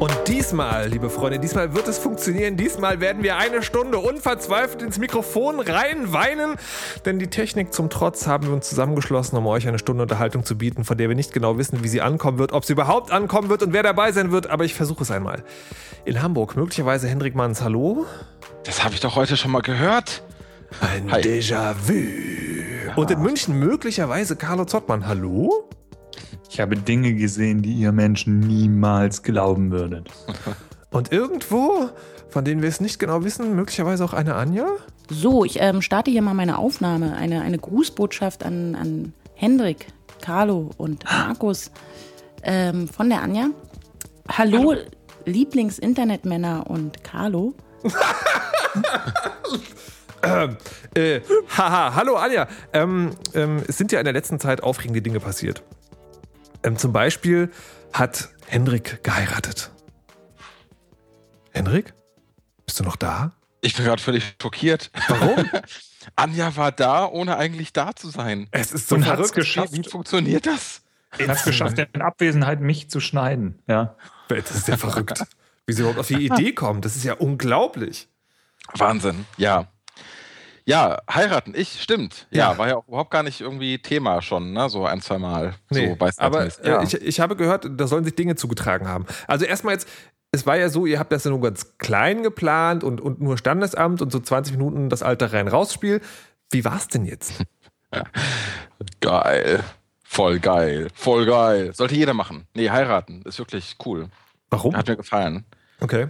Und diesmal, liebe Freunde, diesmal wird es funktionieren. Diesmal werden wir eine Stunde unverzweifelt ins Mikrofon reinweinen. Denn die Technik zum Trotz haben wir uns zusammengeschlossen, um euch eine Stunde Unterhaltung zu bieten, von der wir nicht genau wissen, wie sie ankommen wird, ob sie überhaupt ankommen wird und wer dabei sein wird. Aber ich versuche es einmal. In Hamburg, möglicherweise Hendrik Manns. Hallo? Das habe ich doch heute schon mal gehört. Ein Déjà-vu. Und in München möglicherweise Carlo Zottmann. Hallo? Ich habe Dinge gesehen, die ihr Menschen niemals glauben würdet. Und irgendwo, von denen wir es nicht genau wissen, möglicherweise auch eine Anja? So, ich ähm, starte hier mal meine Aufnahme. Eine, eine Grußbotschaft an, an Hendrik, Carlo und Markus ähm, von der Anja. Hallo, Hallo. Lieblings-Internetmänner und Carlo. Ähm, äh, haha, hallo Anja. Ähm, ähm, es sind ja in der letzten Zeit aufregende Dinge passiert. Ähm, zum Beispiel hat Hendrik geheiratet. Hendrik? Bist du noch da? Ich bin gerade völlig schockiert. Warum? Anja war da, ohne eigentlich da zu sein. Es ist so Und verrückt. geschafft. Wie funktioniert das? Er hat es geschafft, in Abwesenheit mich zu schneiden. Ja. Das ist ja verrückt. Wie sie überhaupt auf die Idee kommt, das ist ja unglaublich. Wahnsinn, ja. Ja, heiraten, ich, stimmt. Ja, Ja. war ja auch überhaupt gar nicht irgendwie Thema schon, ne? So ein, zwei Mal. Nee, so aber ja. äh, ich, ich habe gehört, da sollen sich Dinge zugetragen haben. Also erstmal jetzt, es war ja so, ihr habt das ja nur ganz klein geplant und, und nur Standesamt und so 20 Minuten das alte Rein-Raus-Spiel. Wie war's denn jetzt? Geil. Voll geil. Voll geil. Sollte jeder machen. Nee, heiraten. Ist wirklich cool. Warum? Hat mir gefallen. Okay.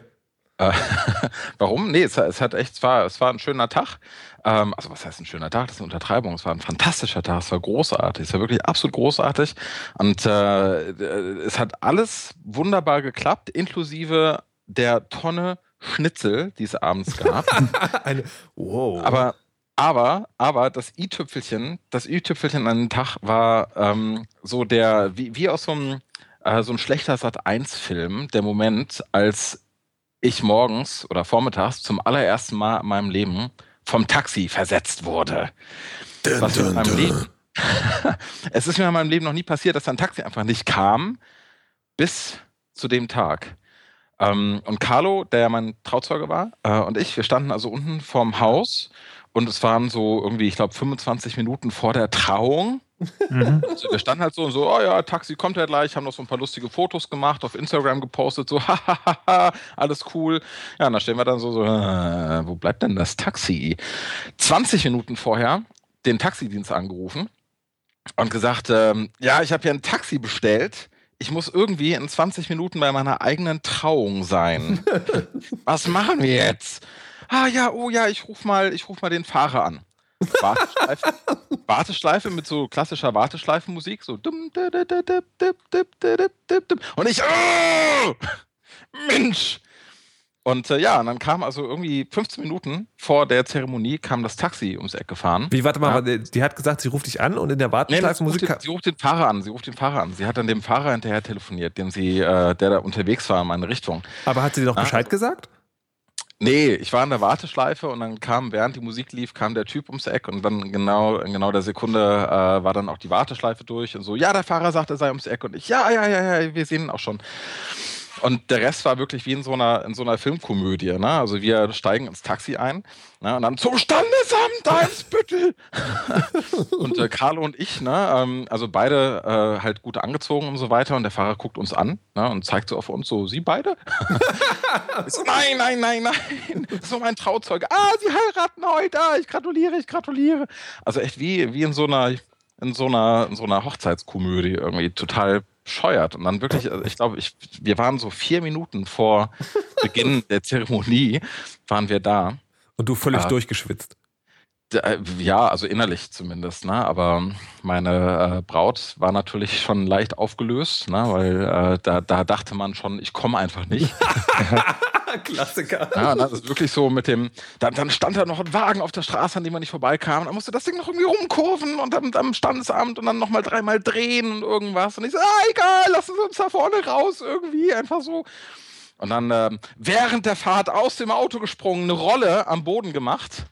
Äh, Warum? Nee, es, es hat echt, es war, es war ein schöner Tag. Ähm, also was heißt ein schöner Tag? Das ist eine Untertreibung. Es war ein fantastischer Tag. Es war großartig. Es war wirklich absolut großartig. Und äh, es hat alles wunderbar geklappt, inklusive der Tonne Schnitzel, die es abends gab. Eine, wow. aber, aber, aber das i-Tüpfelchen, das i-Tüpfelchen an dem Tag war ähm, so der, wie, wie aus so einem, äh, so ein schlechter Sat-1-Film, der Moment, als ich morgens oder vormittags zum allerersten Mal in meinem Leben vom Taxi versetzt wurde. Was mir in meinem Leben, es ist mir in meinem Leben noch nie passiert, dass ein Taxi einfach nicht kam, bis zu dem Tag. Ähm, und Carlo, der ja mein Trauzeuge war, äh, und ich, wir standen also unten vorm Haus und es waren so irgendwie, ich glaube, 25 Minuten vor der Trauung. Mhm. Also wir standen halt so und so, oh ja, Taxi kommt ja gleich, haben noch so ein paar lustige Fotos gemacht, auf Instagram gepostet, so, hahaha, alles cool. Ja, und da stehen wir dann so, so äh, wo bleibt denn das Taxi? 20 Minuten vorher den Taxidienst angerufen und gesagt, ähm, ja, ich habe hier ein Taxi bestellt. Ich muss irgendwie in 20 Minuten bei meiner eigenen Trauung sein. Was machen wir jetzt? Ah ja, oh ja, ich ruf mal, ich ruf mal den Fahrer an. Warteschleife, Warteschleife mit so klassischer Warteschleifenmusik, so und ich, oh, Mensch! Und äh, ja, und dann kam also irgendwie 15 Minuten vor der Zeremonie kam das Taxi ums Eck gefahren. Wie, warte mal, ja. die hat gesagt, sie ruft dich an und in der Warteschleifenmusik... Nee, sie, ruft den, sie ruft den Fahrer an, sie ruft den Fahrer an. Sie hat dann dem Fahrer hinterher telefoniert, dem sie, äh, der da unterwegs war in meine Richtung. Aber hat sie dir noch. Bescheid gesagt? Nee, ich war in der Warteschleife und dann kam, während die Musik lief, kam der Typ ums Eck und dann genau in genau der Sekunde äh, war dann auch die Warteschleife durch und so, ja, der Fahrer sagt, er sei ums Eck und ich, ja, ja, ja, ja, wir sehen ihn auch schon. Und der Rest war wirklich wie in so einer, in so einer Filmkomödie. Ne? Also wir steigen ins Taxi ein ne? und dann zum Standesamt Eimsbüttel. und äh, Carlo und ich, ne? ähm, also beide äh, halt gut angezogen und so weiter. Und der Fahrer guckt uns an ne? und zeigt so auf uns so, Sie beide? So, nein, nein, nein, nein. So mein Trauzeuge. Ah, Sie heiraten heute. Ich gratuliere, ich gratuliere. Also echt wie, wie in so einer, in so einer, in so einer Hochzeitskomödie irgendwie total bescheuert. Und dann wirklich, also ich glaube, ich, wir waren so vier Minuten vor Beginn der Zeremonie, waren wir da. Und du völlig Ah. durchgeschwitzt. Äh, Ja, also innerlich zumindest, ne? Aber meine äh, Braut war natürlich schon leicht aufgelöst, ne? Weil äh, da, da dachte man schon, ich komme einfach nicht. Klassiker. Ja, das ist wirklich so mit dem, dann, dann stand da noch ein Wagen auf der Straße, an dem man nicht vorbeikam. Und dann musste das Ding noch irgendwie rumkurven und am, am Standesamt und dann nochmal dreimal drehen und irgendwas. Und ich so, ah, egal, lassen Sie uns da vorne raus irgendwie, einfach so. Und dann ähm, während der Fahrt aus dem Auto gesprungen, eine Rolle am Boden gemacht.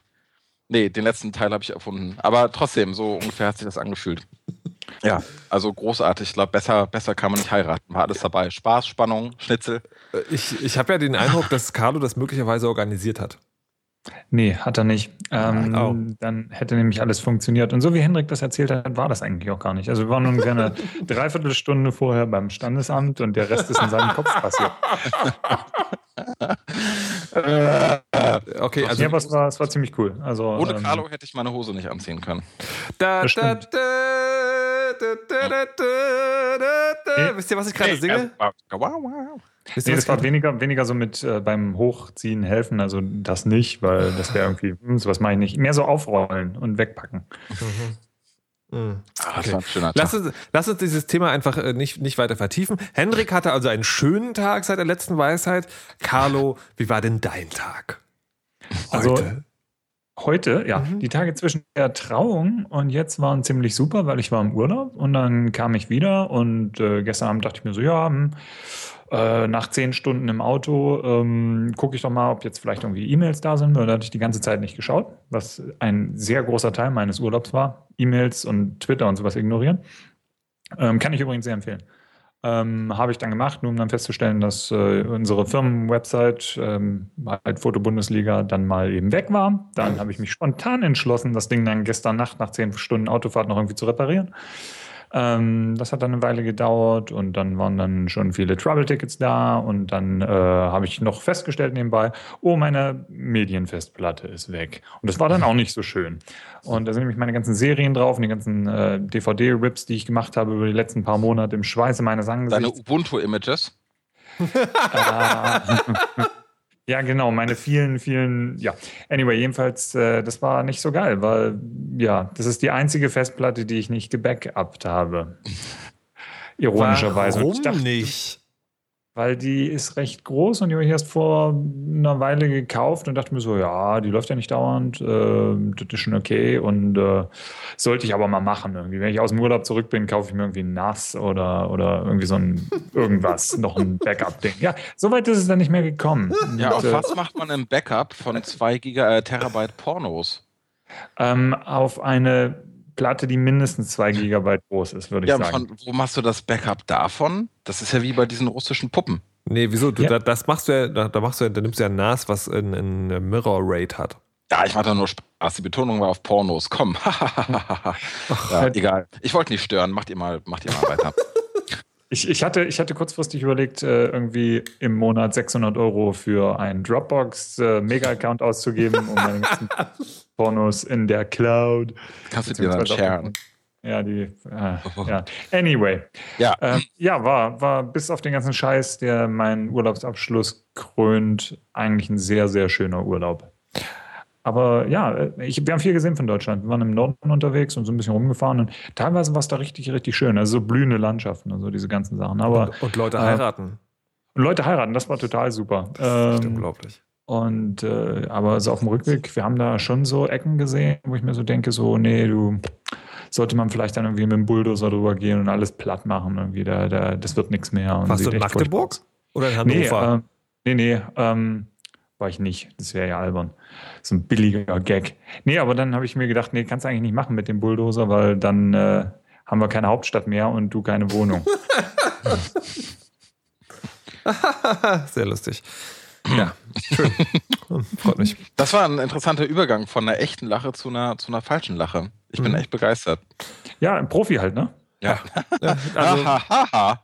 Nee, den letzten Teil habe ich erfunden. Aber trotzdem, so ungefähr hat sich das angefühlt. Ja, also großartig. Ich glaube, besser, besser kann man nicht heiraten. War alles dabei. Spaß, Spannung, Schnitzel. Ich, ich habe ja den Eindruck, dass Carlo das möglicherweise organisiert hat. Nee, hat er nicht. Ähm, Oh. Dann hätte nämlich alles funktioniert. Und so wie Hendrik das erzählt hat, war das eigentlich auch gar nicht. Also wir waren ungefähr eine Dreiviertelstunde vorher beim Standesamt und der Rest ist in seinem Kopf passiert. Okay, also ja, aber es war, es war ziemlich cool. Also, Ohne ähm, Carlo hätte ich meine Hose nicht anziehen können. Da, da, da, Wisst ihr, was ich gerade singe? Wisst ihr, Nee, das war weniger, weniger so mit äh, beim Hochziehen helfen, also das nicht, weil das wäre irgendwie, hm, sowas mache ich nicht. Mehr so aufrollen und wegpacken. Mhm. Ah, das Okay. war ein schöner Lass Tag. uns, lass uns dieses Thema einfach äh, nicht, nicht weiter vertiefen. Hendrik hatte also einen schönen Tag seit der letzten Weisheit. Carlo, wie war denn dein Tag? Also Heute. ja, Mhm. die Tage zwischen der Trauung und jetzt waren ziemlich super, weil ich war im Urlaub und dann kam ich wieder und äh, gestern Abend dachte ich mir so, ja, hm, äh, nach zehn Stunden im Auto ähm, gucke ich doch mal, ob jetzt vielleicht irgendwie E-Mails da sind, weil da hatte ich die ganze Zeit nicht geschaut, was ein sehr großer Teil meines Urlaubs war, E-Mails und Twitter und sowas ignorieren. Ähm, kann ich übrigens sehr empfehlen. Ähm, habe ich dann gemacht, nur um dann festzustellen, dass äh, unsere Firmenwebsite, ähm, halt Foto-Bundesliga, dann mal eben weg war. Dann habe ich mich spontan entschlossen, das Ding dann gestern Nacht nach zehn Stunden Autofahrt noch irgendwie zu reparieren. Ähm, das hat dann eine Weile gedauert und dann waren dann schon viele Trouble-Tickets da und dann äh, habe ich noch festgestellt nebenbei, oh, meine Medienfestplatte ist weg. Und das war dann auch nicht so schön. Und da sind nämlich meine ganzen Serien drauf und die ganzen äh, DVD-Rips, die ich gemacht habe über die letzten paar Monate im Schweiße meines Deine Angesichts. Ubuntu-Images. Ah. Ja, genau, meine vielen, vielen, ja. Anyway, jedenfalls, äh, das war nicht so geil, weil, ja, das ist die einzige Festplatte, die ich nicht gebackupt habe. Ironischerweise. Warum dachte, nicht? Weil die ist recht groß und die habe ich erst vor einer Weile gekauft und dachte mir so, ja, die läuft ja nicht dauernd, äh, das ist schon okay und äh, sollte ich aber mal machen irgendwie. Wenn ich aus dem Urlaub zurück bin, kaufe ich mir irgendwie ein NAS oder, oder irgendwie so ein irgendwas, noch ein Backup-Ding. Ja, soweit ist es dann nicht mehr gekommen. Ja, Und, auf äh, was macht man ein Backup von 2 Giga äh, Terabyte Pornos? ähm, auf eine Platte, die mindestens zwei Gigabyte groß ist, würde ich Ja, sagen. von, wo machst du das Backup davon? Das ist ja wie bei diesen russischen Puppen. Nee, wieso? Du, Ja. da, das machst du ja, da, da machst du ja, da nimmst du ja ein NAS, was ein, ein Mirror Rate hat. Ja, ich mache da nur Spaß. Die Betonung war auf Pornos. Komm. ja, egal. Ich wollte nicht stören. Macht ihr mal, macht ihr mal weiter. Ich, ich, hatte, ich hatte kurzfristig überlegt, äh, irgendwie im Monat 600 Euro für einen Dropbox äh, auszugeben, um meine ganzen Pornos in der Cloud. Kannst du dir dann sharen. Ja, die, äh, ja. Anyway. Ja. Ähm, ja, war, war bis auf den ganzen Scheiß, der meinen Urlaubsabschluss krönt, eigentlich ein sehr, sehr schöner Urlaub. Aber ja, äh, ich, wir haben viel gesehen von Deutschland. Wir waren im Norden unterwegs und so ein bisschen rumgefahren und teilweise war es da richtig, richtig schön. Also so blühende Landschaften und so diese ganzen Sachen. Aber Und, und Leute äh, heiraten. und Leute heiraten, das war total super. Echt Ähm, unglaublich. Und äh, aber so auf dem Rückweg, wir haben da schon so Ecken gesehen, wo ich mir so denke, so, nee, du sollte man vielleicht dann irgendwie mit dem Bulldozer drüber gehen und alles platt machen. Irgendwie, da, da, das wird nichts mehr. Und Warst du in Magdeburg? furchtbar Oder in aus. Nee, Hannover? äh, nee, nee, ähm, war ich nicht. Das wäre ja albern. So ein billiger Gag. Nee, aber dann habe ich mir gedacht, nee, kannst du eigentlich nicht machen mit dem Bulldozer, weil dann äh, haben wir keine Hauptstadt mehr und du keine Wohnung. Sehr lustig. Ja, schön. Freut mich. Das war ein interessanter Übergang von einer echten Lache zu einer, zu einer falschen Lache. Ich bin Mhm. echt begeistert. ja, ein Profi halt, ne? Ja. Ja, also, Hahaha.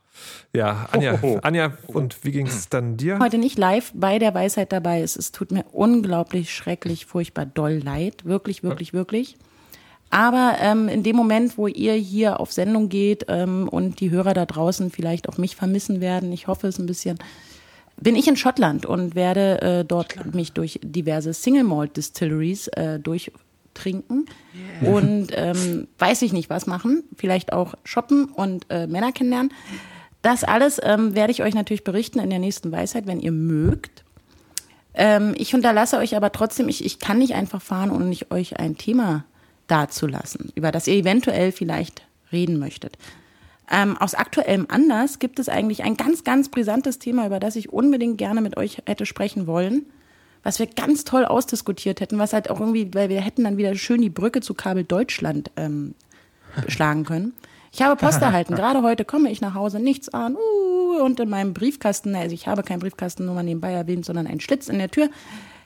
ja Anja. Anja, und wie ging es dann dir? heute nicht live bei der Weisheit dabei ist. Es tut mir unglaublich schrecklich, furchtbar doll leid. Wirklich, wirklich, wirklich. Aber ähm, in dem Moment, wo ihr hier auf Sendung geht ähm, und die Hörer da draußen vielleicht auch mich vermissen werden, ich hoffe es ein bisschen, bin ich in Schottland und werde äh, dort mich durch diverse Single Malt Distilleries äh, durchtrinken und ähm, weiß ich nicht was machen, vielleicht auch shoppen und äh, Männer kennenlernen. Das alles ähm, werde ich euch natürlich berichten in der nächsten Weisheit, wenn ihr mögt. Ähm, ich unterlasse euch aber trotzdem, ich, ich kann nicht einfach fahren, ohne nicht euch ein Thema dazulassen, über das ihr eventuell vielleicht reden möchtet. Ähm, aus aktuellem Anlass gibt es eigentlich ein ganz, ganz brisantes Thema, über das ich unbedingt gerne mit euch hätte sprechen wollen, was wir ganz toll ausdiskutiert hätten, was halt auch irgendwie, weil wir hätten dann wieder schön die Brücke zu Kabel Deutschland ähm, schlagen können. Ich habe Post erhalten. Gerade heute komme ich nach Hause, nichts an. Uh, und in meinem Briefkasten, also ich habe keinen Briefkasten, nur mal nebenbei erwähnt, sondern einen Schlitz in der Tür,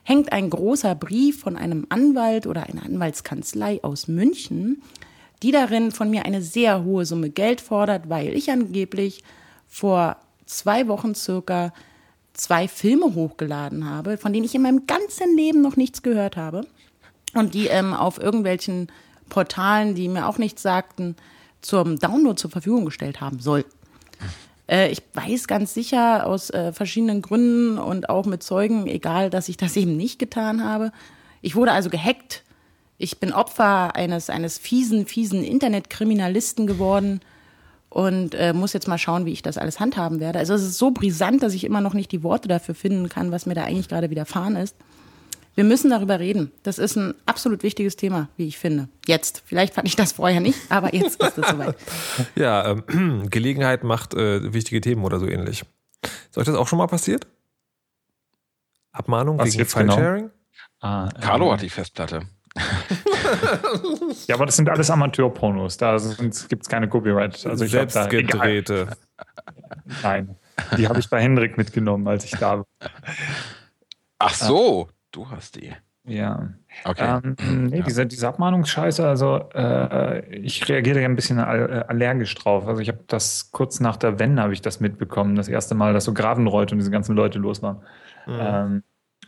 hängt ein großer Brief von einem Anwalt oder einer Anwaltskanzlei aus München, die darin von mir eine sehr hohe Summe Geld fordert, weil ich angeblich vor zwei Wochen circa zwei Filme hochgeladen habe, von denen ich in meinem ganzen Leben noch nichts gehört habe und die ähm, auf irgendwelchen Portalen, die mir auch nichts sagten, zum Download zur Verfügung gestellt haben soll. Äh, ich weiß ganz sicher aus äh, verschiedenen Gründen und auch mit Zeugen, egal, dass ich das eben nicht getan habe. Ich wurde also gehackt. Ich bin Opfer eines, eines fiesen, fiesen Internetkriminalisten geworden und äh, muss jetzt mal schauen, wie ich das alles handhaben werde. Also es ist so brisant, dass ich immer noch nicht die Worte dafür finden kann, was mir da eigentlich gerade widerfahren ist. Wir müssen darüber reden. Das ist ein absolut wichtiges Thema, wie ich finde. Jetzt. Vielleicht fand ich das vorher nicht, aber jetzt ist es soweit. ja, ähm, Gelegenheit macht äh, wichtige Themen oder so ähnlich. Ist euch das auch schon mal passiert? Abmahnung Was wegen jetzt genau? File-Sharing? Ah, Carlo ähm, hat die Festplatte. Ja, aber das sind alles Amateurpornos. Da gibt es keine Copyright. Also ich hab Selbst da, egal. gedrehte. Nein, die habe ich bei Hendrik mitgenommen, als ich da war. Ach so, du hast die. Ja. Okay. Ähm, nee, Ja. diese, diese Abmahnungsscheiße, also äh, ich reagiere ja ein bisschen äh, allergisch drauf. Also ich habe das kurz nach der Wende habe ich das mitbekommen, das erste Mal, dass so Gravenreuth und diese ganzen Leute los waren. Mhm. Ähm,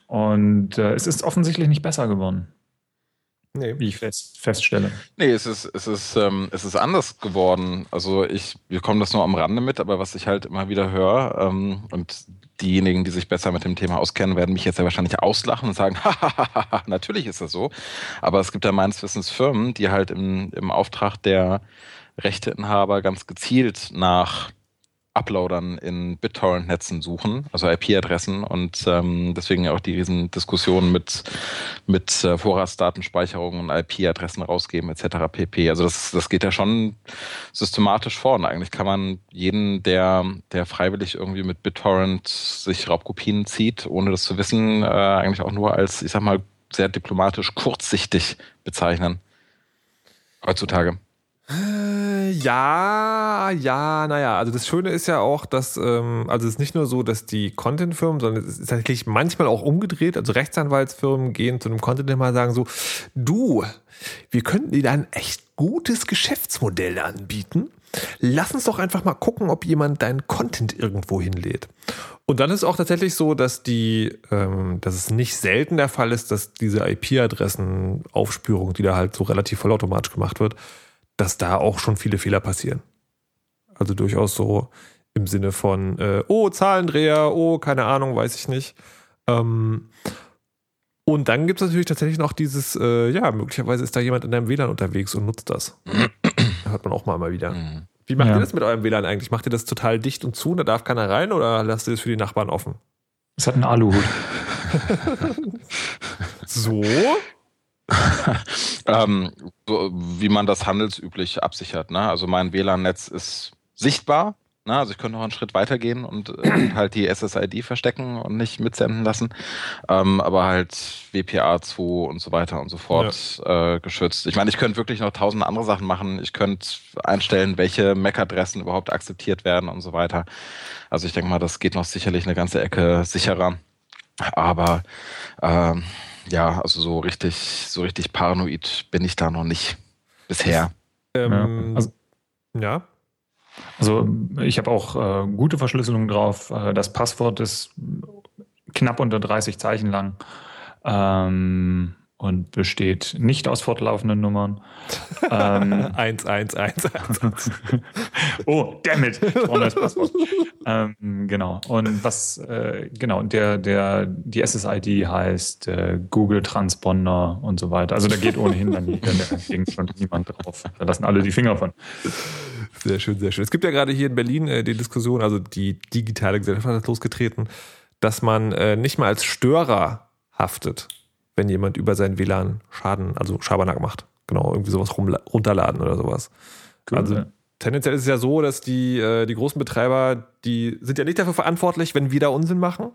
und äh, es ist offensichtlich nicht besser geworden, Nee. wie ich fest, feststelle. Nee, es ist, es ist, ähm, es ist anders geworden. Also ich bekomme das nur am Rande mit, aber was ich halt immer wieder höre, ähm, und diejenigen, die sich besser mit dem Thema auskennen, werden mich jetzt ja wahrscheinlich auslachen und sagen, hahaha, natürlich ist das so. Aber es gibt ja meines Wissens Firmen, die halt im, im Auftrag der Rechteinhaber ganz gezielt nach Uploadern in BitTorrent-Netzen suchen, also IP-Adressen und ähm, deswegen auch die riesen Diskussionen mit, mit äh, und IP-Adressen rausgeben etc. pp. Also das, das geht ja schon systematisch vor und eigentlich kann man jeden, der, der freiwillig irgendwie mit BitTorrent sich Raubkopien zieht, ohne das zu wissen, äh, eigentlich auch nur als, ich sag mal, sehr diplomatisch kurzsichtig bezeichnen. Heutzutage. Äh, Ja, ja, naja, also das Schöne ist ja auch, dass, ähm, also es ist nicht nur so, dass die Content-Firmen, sondern es ist tatsächlich manchmal auch umgedreht, also Rechtsanwaltsfirmen gehen zu einem Content-Firma und sagen so, du, wir könnten dir da ein echt gutes Geschäftsmodell anbieten. Lass uns doch einfach mal gucken, ob jemand deinen Content irgendwo hinlädt. Und dann ist auch tatsächlich so, dass die, ähm, dass es nicht selten der Fall ist, dass diese IP-Adressen-Aufspürung, die da halt so relativ vollautomatisch gemacht wird, dass da auch schon viele Fehler passieren. Also durchaus so im Sinne von, äh, oh, Zahlendreher, oh, keine Ahnung, weiß ich nicht. Ähm, und dann gibt es natürlich tatsächlich noch dieses, äh, ja, möglicherweise ist da jemand in deinem WLAN unterwegs und nutzt das. Hört man auch mal, mal wieder. Mhm. Wie macht Ja. ihr das mit eurem WLAN eigentlich? Macht ihr das total dicht und zu und da darf keiner rein oder lasst ihr das für die Nachbarn offen? Es hat einen Aluhut. So? ähm, so, wie man das handelsüblich absichert. Ne? Also mein WLAN-Netz ist sichtbar. Ne? Also ich könnte noch einen Schritt weitergehen und, äh, und halt die SSID verstecken und nicht mitsenden lassen. Ähm, aber halt WPA2 und so weiter und so fort äh, geschützt. Ich meine, ich könnte wirklich noch tausend andere Sachen machen. Ich könnte einstellen, welche MAC-Adressen überhaupt akzeptiert werden und so weiter. Also ich denke mal, das geht noch sicherlich eine ganze Ecke sicherer. Aber ähm, ja, also so richtig, so richtig paranoid bin ich da noch nicht bisher. Ähm, Ja, also- ja. Also ich habe auch äh, gute Verschlüsselung drauf. Äh, das Passwort ist knapp unter 30 Zeichen lang ähm, und besteht nicht aus fortlaufenden Nummern. ähm, Eins, eins, eins, eins. oh, damn it! Neues Passwort. ähm, genau. Und was, äh, genau, der, der, die SSID heißt äh, Google Transponder und so weiter. Also da geht ohnehin dann Gegend schon niemand drauf. Da lassen alle die Finger von. Sehr schön, sehr schön. Es gibt ja gerade hier in Berlin äh, die Diskussion, also die digitale Gesellschaft hat losgetreten, dass man äh, nicht mal als Störer haftet, wenn jemand über sein WLAN Schaden, also Schabernack macht. Genau, irgendwie sowas runterladen oder sowas. Cool. Also tendenziell ist es ja so, dass die, äh, die großen Betreiber, die sind ja nicht dafür verantwortlich, wenn wir da Unsinn machen.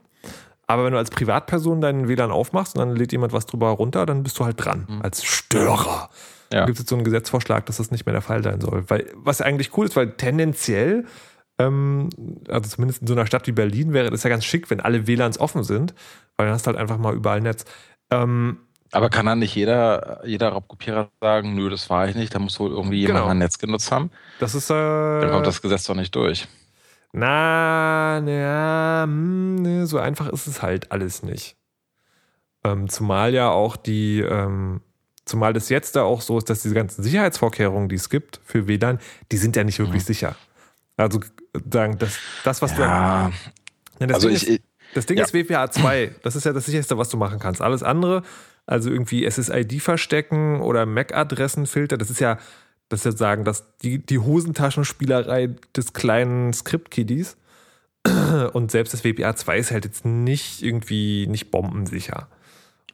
Aber wenn du als Privatperson deinen WLAN aufmachst und dann lädt jemand was drüber runter, dann bist du halt dran mhm. als Störer. Ja. Da gibt es jetzt so einen Gesetzvorschlag, dass das nicht mehr der Fall sein soll. Weil, was eigentlich cool ist, weil tendenziell, ähm, also zumindest in so einer Stadt wie Berlin wäre das ja ganz schick, wenn alle WLANs offen sind, weil dann hast du halt einfach mal überall Netz. Ähm, aber kann dann nicht jeder, jeder Raubkopierer sagen, nö, das war ich nicht, da muss wohl irgendwie jemand genau. ein Netz genutzt haben? Das ist. Äh, dann kommt das Gesetz doch nicht durch. Na, na, hm, ne, so einfach ist es halt alles nicht. Ähm, zumal ja auch die, ähm, zumal das jetzt da auch so ist, dass diese ganzen Sicherheitsvorkehrungen, die es gibt für WLAN, die sind ja nicht wirklich mhm. sicher. Also sagen, das, das was ja. du. Ne, das also ich, ist, das Ding ja. ist WPA 2. Das ist ja das sicherste, was du machen kannst. Alles andere also irgendwie SSID verstecken oder MAC-Adressenfilter. Das ist ja, das ist ja sagen, dass die, die Hosentaschenspielerei des kleinen Script-Kiddies. Und selbst das WPA 2 ist halt jetzt nicht irgendwie nicht bombensicher.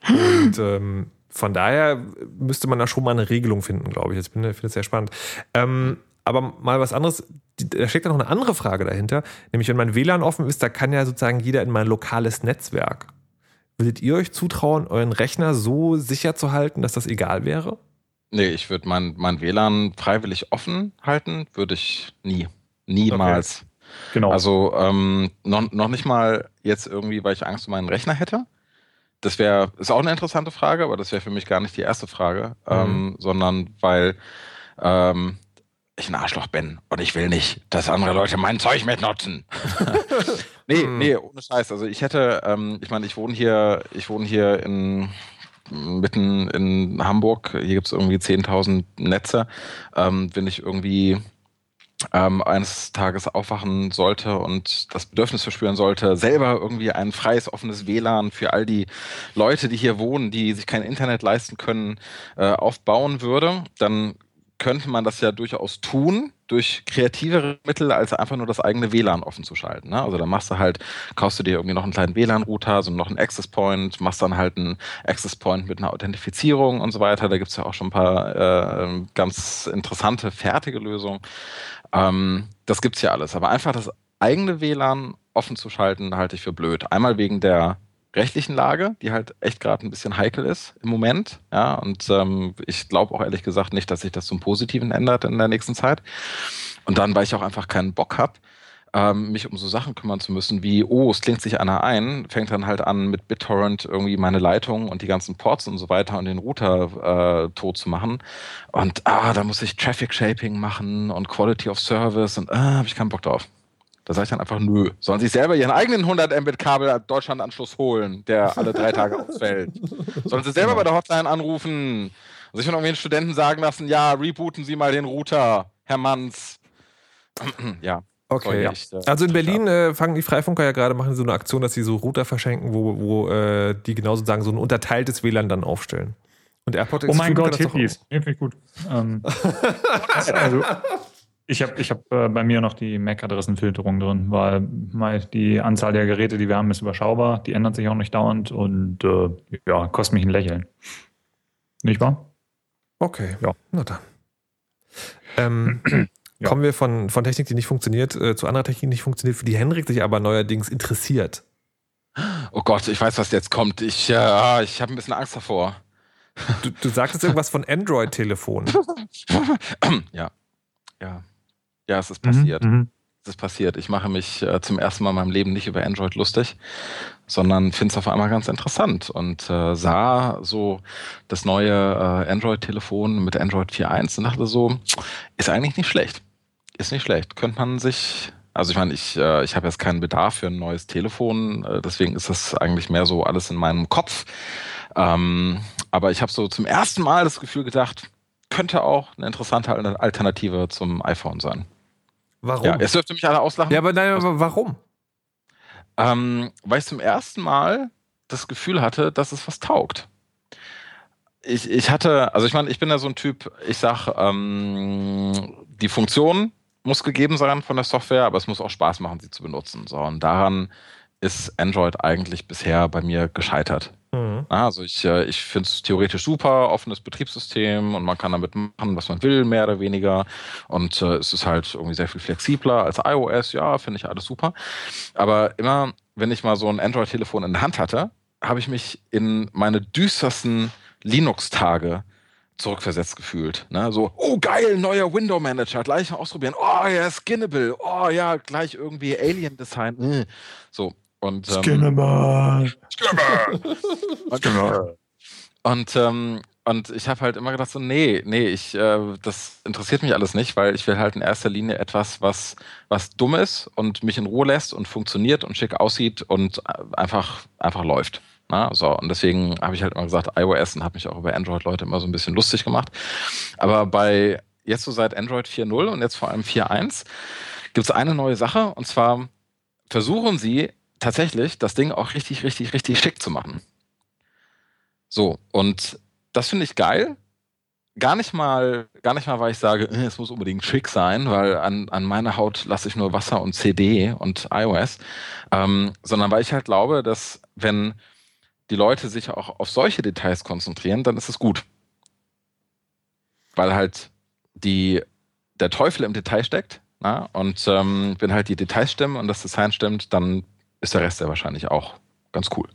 Und ähm, von daher müsste man da schon mal eine Regelung finden, glaube ich. Ich finde es sehr spannend. Ähm, aber mal was anderes, da steckt ja noch eine andere Frage dahinter. Nämlich, wenn mein WLAN offen ist, da kann ja sozusagen jeder in mein lokales Netzwerk. Würdet ihr euch zutrauen, euren Rechner so sicher zu halten, dass das egal wäre? Nee, ich würde mein, mein WLAN freiwillig offen halten, würde ich nie. Niemals. Okay. Genau. Also ähm, noch, noch nicht mal jetzt irgendwie, weil ich Angst um meinen Rechner hätte. Das wäre, ist auch eine interessante Frage, aber das wäre für mich gar nicht die erste Frage, mhm. ähm, sondern weil ähm, ich ein Arschloch bin und ich will nicht, dass andere Leute mein Zeug mitnutzen. nee, hm. nee, ohne Scheiß. Also ich hätte, ähm, ich meine, ich wohne hier, ich wohne hier in mitten in Hamburg. Hier gibt es irgendwie 10.000 Netze. Ähm, wenn ich irgendwie ähm, eines Tages aufwachen sollte und das Bedürfnis verspüren sollte, selber irgendwie ein freies, offenes WLAN für all die Leute, die hier wohnen, die sich kein Internet leisten können, äh, aufbauen würde, dann könnte man das ja durchaus tun, durch kreativere Mittel, als einfach nur das eigene WLAN offen zu schalten. Ne? Also da machst du halt, kaufst du dir irgendwie noch einen kleinen WLAN-Router, so noch einen Access Point, machst dann halt einen Access Point mit einer Authentifizierung und so weiter. Da gibt es ja auch schon ein paar äh, ganz interessante, fertige Lösungen. Ähm, das es ja alles. Aber einfach das eigene WLAN offen zu schalten, halte ich für blöd. Einmal wegen der rechtlichen Lage, die halt echt gerade ein bisschen heikel ist im Moment. Ja, und ähm, ich glaube auch ehrlich gesagt nicht, dass sich das zum Positiven ändert in der nächsten Zeit. Und dann, weil ich auch einfach keinen Bock habe, ähm, mich um so Sachen kümmern zu müssen, wie, oh, es klingt sich einer ein, fängt dann halt an, mit BitTorrent irgendwie meine Leitung und die ganzen Ports und so weiter und den Router äh, tot zu machen. Und ah, da muss ich Traffic Shaping machen und Quality of Service und ah, habe ich keinen Bock drauf. Da sage ich dann einfach nö. Sollen sich selber ihren eigenen 100 Mbit Kabel Deutschland-Anschluss holen, der alle drei Tage ausfällt. Sollen sie selber bei der Hotline anrufen und sich von irgendwelchen Studenten sagen lassen, ja, rebooten Sie mal den Router, Herr Manns. ja. Okay. Ich, äh, also in Berlin äh, fangen die Freifunker ja gerade, machen so eine Aktion, dass sie so Router verschenken, wo, wo äh, die genau sozusagen so ein unterteiltes WLAN dann aufstellen. Und Airport Oh mein Gott, Hippies. Finde ich gut. Ähm, also, ich habe ich hab, äh, bei mir noch die MAC-Adressenfilterung drin, weil die Anzahl der Geräte, die wir haben, ist überschaubar. Die ändert sich auch nicht dauernd und äh, ja, kostet mich ein Lächeln. Nicht wahr? Okay, ja. Na dann. Ähm, ja. Kommen wir von, von Technik, die nicht funktioniert, äh, zu anderer Technik, die nicht funktioniert, für die Henrik sich aber neuerdings interessiert. Oh Gott, ich weiß, was jetzt kommt. Ich, äh, ich habe ein bisschen Angst davor. Du, du sagtest irgendwas von Android-Telefonen. ja. Ja. Ja, es ist passiert. Mhm, mhm, es ist passiert. Ich mache mich äh, zum ersten Mal in meinem Leben nicht über Android lustig, sondern finde es auf einmal ganz interessant und äh, sah so das neue äh, Android-Telefon mit Android 4.1 und dachte so, ist eigentlich nicht schlecht. Ist nicht schlecht. Könnte man sich also ich meine, ich, äh, ich habe jetzt keinen Bedarf für ein neues Telefon, äh, deswegen ist das eigentlich mehr so alles in meinem Kopf. Ähm, aber ich habe so zum ersten Mal das Gefühl gedacht, könnte auch eine interessante Alternative zum iPhone sein. Warum? Ja, es dürfte mich alle auslachen. Ja, aber, nein, aber warum? Ähm, weil ich zum ersten Mal das Gefühl hatte, dass es was taugt. Ich, ich hatte, also ich meine, ich bin ja so ein Typ, ich sag, ähm, die Funktion muss gegeben sein von der Software, aber es muss auch Spaß machen, sie zu benutzen. So, und daran ist Android eigentlich bisher bei mir gescheitert. Mhm. Also ich, äh, ich finde es theoretisch super, offenes Betriebssystem und man kann damit machen, was man will, mehr oder weniger. Und äh, es ist halt irgendwie sehr viel flexibler als iOS, ja, finde ich alles super. Aber immer, wenn ich mal so ein Android-Telefon in der Hand hatte, habe ich mich in meine düstersten Linux-Tage zurückversetzt gefühlt. Ne? So, oh geil, neuer Window Manager, gleich mal ausprobieren. Oh ja, Skinnable. Oh ja, gleich irgendwie Alien Design. Hm. So, und, ähm, Skinner. Skinner. Und, ähm, und ich habe halt immer gedacht so, nee, nee, ich, äh, das interessiert mich alles nicht, weil ich will halt in erster Linie etwas, was, was dumm ist und mich in Ruhe lässt und funktioniert und schick aussieht und einfach, einfach läuft. Na, so, und deswegen habe ich halt immer gesagt, iOS und habe mich auch über Android-Leute immer so ein bisschen lustig gemacht. Aber bei jetzt so seit Android 4.0 und jetzt vor allem 4.1 gibt es eine neue Sache und zwar versuchen sie tatsächlich das Ding auch richtig, richtig, richtig schick zu machen. So, und das finde ich geil. Gar nicht mal, gar nicht mal, weil ich sage, äh, es muss unbedingt schick sein, weil an, an meiner Haut lasse ich nur Wasser und CD und iOS, ähm, sondern weil ich halt glaube, dass wenn die Leute sich auch auf solche Details konzentrieren, dann ist es gut. Weil halt die, der Teufel im Detail steckt. Na? Und ähm, wenn halt die Details stimmen und das Design stimmt, dann ist der Rest ja wahrscheinlich auch ganz cool.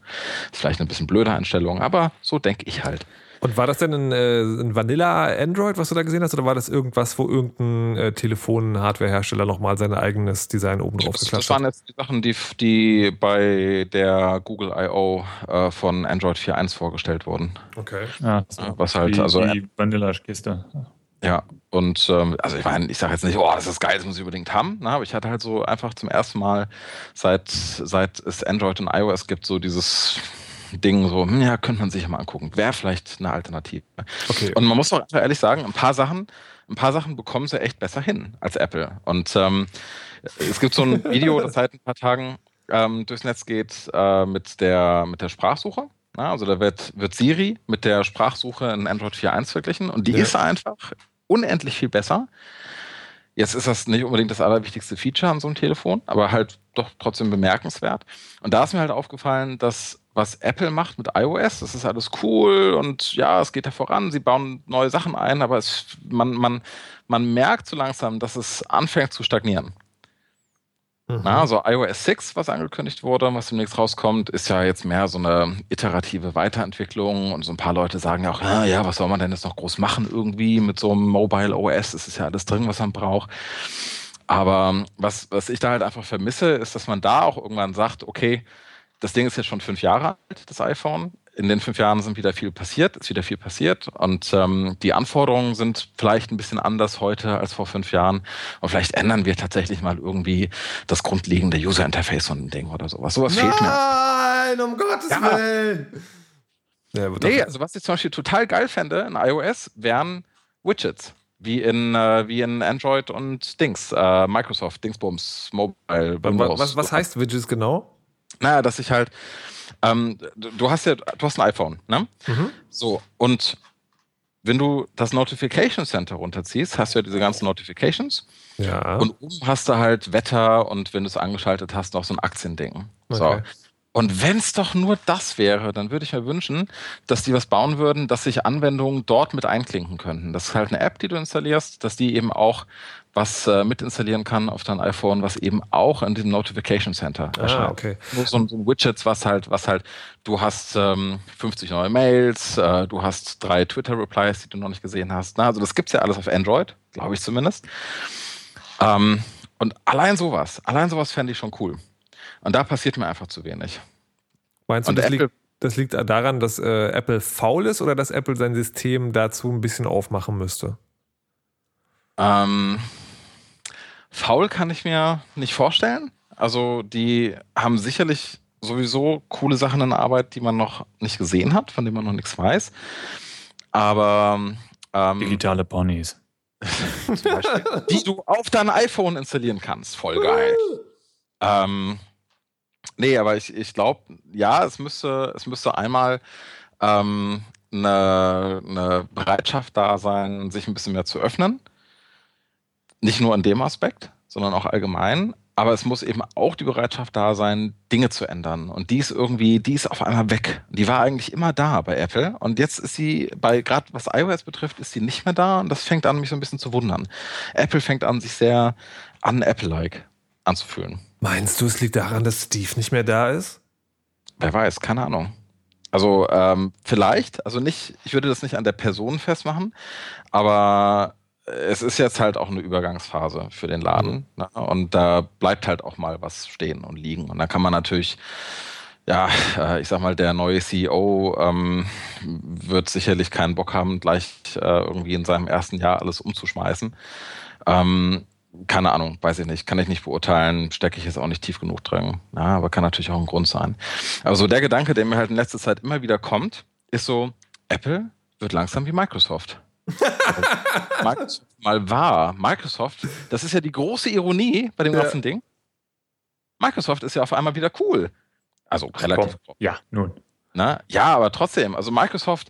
Ist vielleicht eine bisschen blöde Einstellung, aber so denke ich halt. Und war das denn ein, äh, ein Vanilla Android, was du da gesehen hast, oder war das irgendwas, wo irgendein äh, Telefon-Hardware-Hersteller nochmal sein eigenes Design oben drauf geklatscht hat? Das waren jetzt die Sachen, die, die bei der Google I.O. Äh, von Android 4.1 vorgestellt wurden. Okay. Ja, so was halt, die, also. Die Vanilla-Kiste. Ja, und ähm, also ich meine, ich sage jetzt nicht, oh, das ist geil, das muss ich unbedingt haben, ne? aber ich hatte halt so einfach zum ersten Mal, seit, seit es Android und iOS gibt, so dieses Ding, so, hm, ja, könnte man sich ja mal angucken. Wäre vielleicht eine Alternative. Okay. Und man muss auch ehrlich sagen, ein paar Sachen, ein paar Sachen bekommen sie echt besser hin als Apple. Und ähm, es gibt so ein Video, das seit ein paar Tagen ähm, durchs Netz geht, äh, mit, der, mit der Sprachsuche. Na, also da wird, wird Siri mit der Sprachsuche in Android 4.1 verglichen und die ja. ist einfach unendlich viel besser. Jetzt ist das nicht unbedingt das allerwichtigste Feature an so einem Telefon, aber halt doch trotzdem bemerkenswert. Und da ist mir halt aufgefallen, dass was Apple macht mit iOS, das ist alles cool und ja, es geht da voran, sie bauen neue Sachen ein, aber es, man, man, man merkt so langsam, dass es anfängt zu stagnieren. Mhm. Na, also iOS 6, was angekündigt wurde, was demnächst rauskommt, ist ja jetzt mehr so eine iterative Weiterentwicklung und so ein paar Leute sagen ja auch, ja, ja, was soll man denn jetzt noch groß machen irgendwie mit so einem Mobile OS? Es ist ja alles drin, was man braucht. Aber was, was ich da halt einfach vermisse, ist, dass man da auch irgendwann sagt, okay, das Ding ist jetzt schon fünf Jahre alt, das iPhone in den fünf Jahren sind wieder viel passiert, ist wieder viel passiert und ähm, die Anforderungen sind vielleicht ein bisschen anders heute als vor fünf Jahren und vielleicht ändern wir tatsächlich mal irgendwie das grundlegende User Interface von dem Ding oder sowas. Sowas Nein, fehlt mir. Nein, um Gottes ja. Willen. Ja, nee, also was ich zum Beispiel total geil fände in iOS, wären Widgets. Wie in, äh, wie in Android und Dings, äh, Microsoft, Dingsbums, Mobile. Was, was, was heißt Widgets genau? Naja, dass ich halt ähm, du hast ja, du hast ein iPhone, ne? Mhm. So, und wenn du das Notification Center runterziehst, hast du ja diese ganzen Notifications. Ja. Und oben hast du halt Wetter und wenn du es angeschaltet hast, noch so ein Aktiending. Okay. So. Und wenn es doch nur das wäre, dann würde ich mir wünschen, dass die was bauen würden, dass sich Anwendungen dort mit einklinken könnten. Das ist halt eine App, die du installierst, dass die eben auch was äh, mitinstallieren kann auf dein iPhone, was eben auch in dem Notification Center ah, erscheint. Okay. So, so, ein Widget, was halt, was halt, du hast ähm, 50 neue Mails, äh, du hast drei Twitter-Replies, die du noch nicht gesehen hast. Na, also das gibt's ja alles auf Android, glaube ich zumindest. Ähm, und allein sowas, allein sowas fände ich schon cool. Und da passiert mir einfach zu wenig. Meinst du, das liegt, das liegt, daran, dass äh, Apple faul ist oder dass Apple sein System dazu ein bisschen aufmachen müsste? Ähm, faul kann ich mir nicht vorstellen. Also die haben sicherlich sowieso coole Sachen in der Arbeit, die man noch nicht gesehen hat, von denen man noch nichts weiß. Aber ähm, digitale Ponys. die du auf dein iPhone installieren kannst. Voll geil. ähm, Nee, aber ich, ich glaube, ja, es müsste, es müsste einmal ähm, eine, eine Bereitschaft da sein, sich ein bisschen mehr zu öffnen. Nicht nur in dem Aspekt, sondern auch allgemein. aber es muss eben auch die Bereitschaft da sein, Dinge zu ändern. Und die ist irgendwie, die ist auf einmal weg. Die war eigentlich immer da bei Apple. Und jetzt ist sie, bei gerade was iOS betrifft, ist sie nicht mehr da. Und das fängt an, mich so ein bisschen zu wundern. Apple fängt an, sich sehr an Apple-like anzufühlen. Meinst du, es liegt daran, dass Steve nicht mehr da ist? Wer weiß, keine Ahnung. Also ähm, vielleicht, also nicht, ich würde das nicht an der Person festmachen, aber es ist jetzt halt auch eine Übergangsphase für den Laden. Ne? Und da bleibt halt auch mal was stehen und liegen. Und da kann man natürlich, ja, äh, ich sag mal, der neue CEO ähm, wird sicherlich keinen Bock haben, gleich äh, irgendwie in seinem ersten Jahr alles umzuschmeißen. Ähm, keine Ahnung, weiß ich nicht, kann ich nicht beurteilen, stecke ich jetzt auch nicht tief genug drin. Ja, aber kann natürlich auch ein Grund sein. Also der Gedanke, der mir halt in letzter Zeit immer wieder kommt, ist so, Apple wird langsam wie Microsoft. Microsoft mal war. Microsoft, das ist ja die große Ironie bei dem ja. ganzen Ding. Microsoft ist ja auf einmal wieder cool. Also Ach, relativ. Komm. Ja, nun. Na? Ja, aber trotzdem. Also Microsoft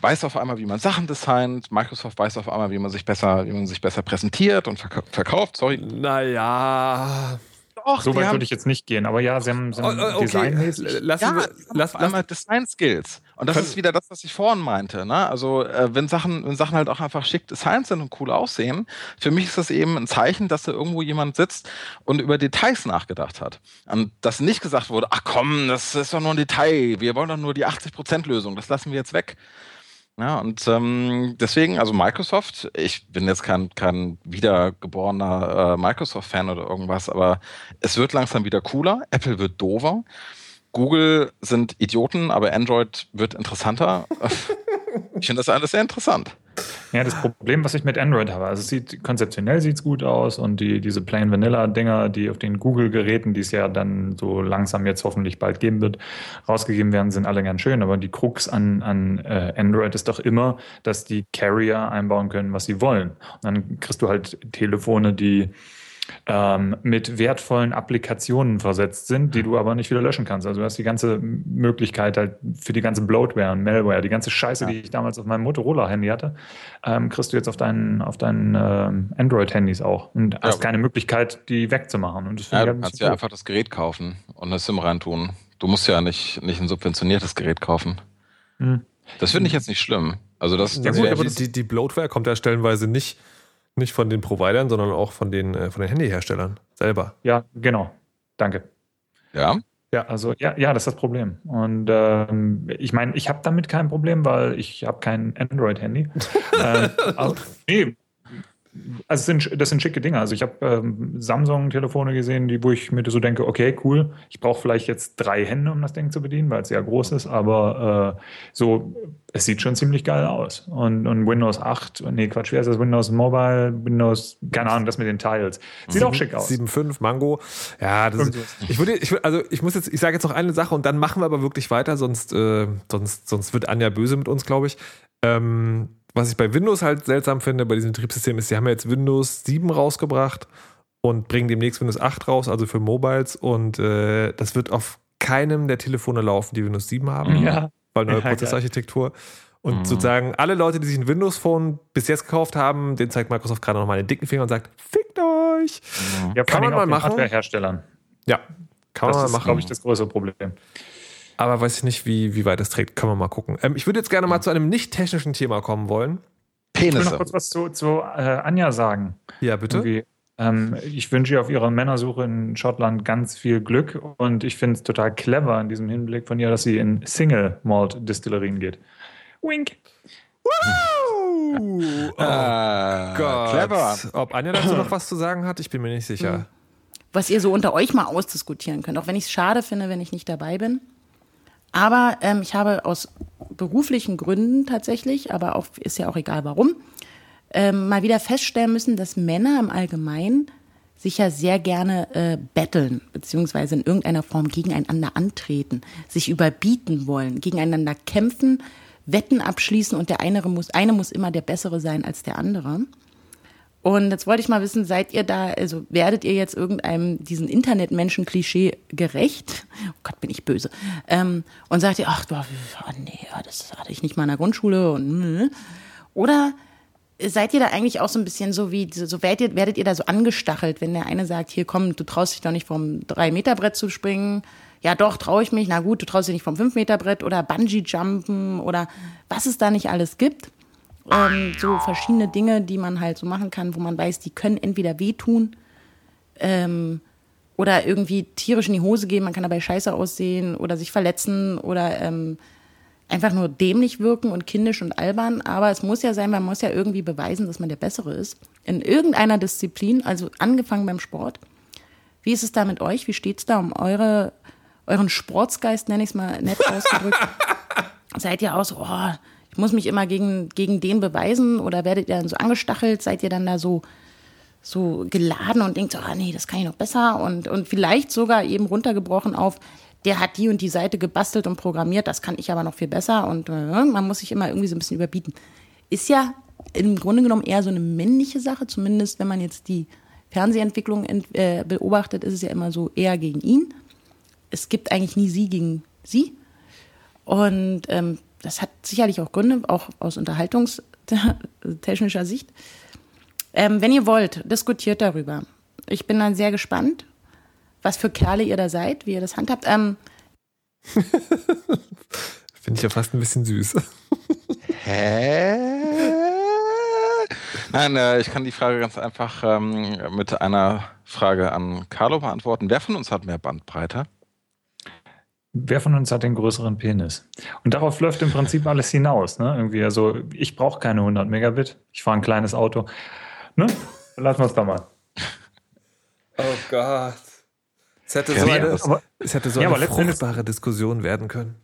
weiß auf einmal, wie man Sachen designt. Microsoft weiß auf einmal, wie man sich besser, wie man sich besser präsentiert und verkauft. Sorry. Naja. Doch, so weit würde ich jetzt nicht gehen, aber ja, sie haben, sie haben oh, okay. designmäßig. Lassen ja, wir, lass, einmal Design Skills. Und das ist wieder das, was ich vorhin meinte. Ne? Also, äh, wenn, Sachen, wenn Sachen halt auch einfach schick designt sind und cool aussehen, für mich ist das eben ein Zeichen, dass da irgendwo jemand sitzt und über Details nachgedacht hat. Und dass nicht gesagt wurde, ach komm, das ist doch nur ein Detail, wir wollen doch nur die 80%-Lösung, das lassen wir jetzt weg. Ja, und ähm, deswegen, also Microsoft, ich bin jetzt kein, kein wiedergeborener äh, Microsoft-Fan oder irgendwas, aber es wird langsam wieder cooler, Apple wird dover. Google sind Idioten, aber Android wird interessanter. ich finde das alles sehr interessant. Ja, das Problem, was ich mit Android habe, also es sieht konzeptionell sieht es gut aus und die, diese Plain Vanilla Dinger, die auf den Google-Geräten, die es ja dann so langsam jetzt hoffentlich bald geben wird, rausgegeben werden, sind alle ganz schön. Aber die Krux an, an äh, Android ist doch immer, dass die Carrier einbauen können, was sie wollen. Und dann kriegst du halt Telefone, die ähm, mit wertvollen Applikationen versetzt sind, die du aber nicht wieder löschen kannst. Also du hast die ganze Möglichkeit halt für die ganze Bloatware und Malware, die ganze Scheiße, ja. die ich damals auf meinem Motorola-Handy hatte, ähm, kriegst du jetzt auf deinen, auf deinen ähm, Android-Handys auch und ja, hast keine Möglichkeit, die wegzumachen. Und das ja, du kannst ja einfach das Gerät kaufen und eine SIM reintun. Du musst ja nicht, nicht ein subventioniertes Gerät kaufen. Hm. Das finde ich jetzt nicht schlimm. Also das, ja, gut, aber die, die Bloatware kommt ja stellenweise nicht nicht von den Providern, sondern auch von den, äh, von den Handyherstellern selber. Ja, genau. Danke. Ja. Ja, also ja, ja, das ist das Problem. Und ähm, ich meine, ich habe damit kein Problem, weil ich habe kein Android-Handy. ähm, also, nee, also sind, das sind schicke Dinge. Also ich habe ähm, Samsung-Telefone gesehen, die, wo ich mir so denke, okay, cool, ich brauche vielleicht jetzt drei Hände, um das Ding zu bedienen, weil es ja groß ist, aber äh, so, es sieht schon ziemlich geil aus. Und, und Windows 8, nee, Quatsch, wie heißt das? Windows Mobile, Windows, keine Ahnung, das mit den Tiles. Sieht 7, auch schick aus. 7.5, Mango. Ja, das ist, ich würde, ich, also ich muss jetzt, ich sage jetzt noch eine Sache und dann machen wir aber wirklich weiter, sonst, äh, sonst, sonst wird Anja böse mit uns, glaube ich. Ähm, was ich bei Windows halt seltsam finde, bei diesem Betriebssystem, ist, sie haben ja jetzt Windows 7 rausgebracht und bringen demnächst Windows 8 raus, also für Mobiles. Und äh, das wird auf keinem der Telefone laufen, die Windows 7 haben. Ja. Weil neue ja, Prozessarchitektur. Und mhm. sozusagen alle Leute, die sich ein Windows Phone bis jetzt gekauft haben, den zeigt Microsoft gerade noch mal einen dicken Finger und sagt, fickt euch. Mhm. Ja, kann man mal machen. Hardwareherstellern. Ja, kann das man mal machen. Das ist, glaube ich, das größere Problem. Aber weiß ich nicht, wie, wie weit es trägt. Können wir mal gucken. Ähm, ich würde jetzt gerne mal zu einem nicht technischen Thema kommen wollen. Penisse. Ich will noch kurz was zu, zu äh, Anja sagen. Ja, bitte. Ähm, ich wünsche ihr auf ihrer Männersuche in Schottland ganz viel Glück und ich finde es total clever in diesem Hinblick von ihr, dass sie in Single Malt Distillerien geht. Wink. Woo! oh ah, Gott. Clever. Ob Anja dazu noch was zu sagen hat, ich bin mir nicht sicher. Was ihr so unter euch mal ausdiskutieren könnt, auch wenn ich es schade finde, wenn ich nicht dabei bin. Aber ähm, ich habe aus beruflichen Gründen tatsächlich, aber auch, ist ja auch egal warum, ähm, mal wieder feststellen müssen, dass Männer im Allgemeinen sich ja sehr gerne äh, betteln, beziehungsweise in irgendeiner Form gegeneinander antreten, sich überbieten wollen, gegeneinander kämpfen, Wetten abschließen und der eine muss, eine muss immer der Bessere sein als der andere. Und jetzt wollte ich mal wissen, seid ihr da, also werdet ihr jetzt irgendeinem diesen Internetmenschen-Klischee gerecht? Oh Gott, bin ich böse. Ähm, und sagt ihr, ach, oh, nee, das hatte ich nicht mal in der Grundschule. Und, oder seid ihr da eigentlich auch so ein bisschen so wie, so werdet ihr, werdet ihr da so angestachelt, wenn der eine sagt, hier komm, du traust dich doch nicht vom 3-Meter-Brett zu springen. Ja, doch, traue ich mich. Na gut, du traust dich nicht vom 5-Meter-Brett oder Bungee-Jumpen oder was es da nicht alles gibt. Ähm, so verschiedene Dinge, die man halt so machen kann, wo man weiß, die können entweder wehtun ähm, oder irgendwie tierisch in die Hose gehen, man kann dabei scheiße aussehen oder sich verletzen oder ähm, einfach nur dämlich wirken und kindisch und albern. Aber es muss ja sein, man muss ja irgendwie beweisen, dass man der Bessere ist. In irgendeiner Disziplin, also angefangen beim Sport. Wie ist es da mit euch? Wie steht es da um eure, euren Sportsgeist, nenne ich es mal nett ausgedrückt? Seid ihr aus, oh, ich muss mich immer gegen, gegen den beweisen oder werdet ihr dann so angestachelt? Seid ihr dann da so, so geladen und denkt so, ah nee, das kann ich noch besser und, und vielleicht sogar eben runtergebrochen auf, der hat die und die Seite gebastelt und programmiert, das kann ich aber noch viel besser und äh, man muss sich immer irgendwie so ein bisschen überbieten. Ist ja im Grunde genommen eher so eine männliche Sache, zumindest wenn man jetzt die Fernsehentwicklung ent, äh, beobachtet, ist es ja immer so eher gegen ihn. Es gibt eigentlich nie sie gegen sie. Und ähm, das hat sicherlich auch Gründe, auch aus unterhaltungstechnischer Sicht. Ähm, wenn ihr wollt, diskutiert darüber. Ich bin dann sehr gespannt was für Kerle ihr da seid, wie ihr das handhabt. Ähm, Finde ich ja fast ein bisschen süß. Hä? Nein, äh, ich kann die Frage ganz einfach ähm, mit einer Frage an Carlo beantworten. Wer von uns hat mehr Bandbreite? Wer von uns hat den größeren Penis? Und darauf läuft im Prinzip alles hinaus. Ne? Irgendwie, also ich brauche keine 100 Megabit. Ich fahre ein kleines Auto. Ne? Lassen wir es da mal. Oh Gott. Es hätte so eine, aber, es hätte so ja, eine fruchtbare Diskussion werden können.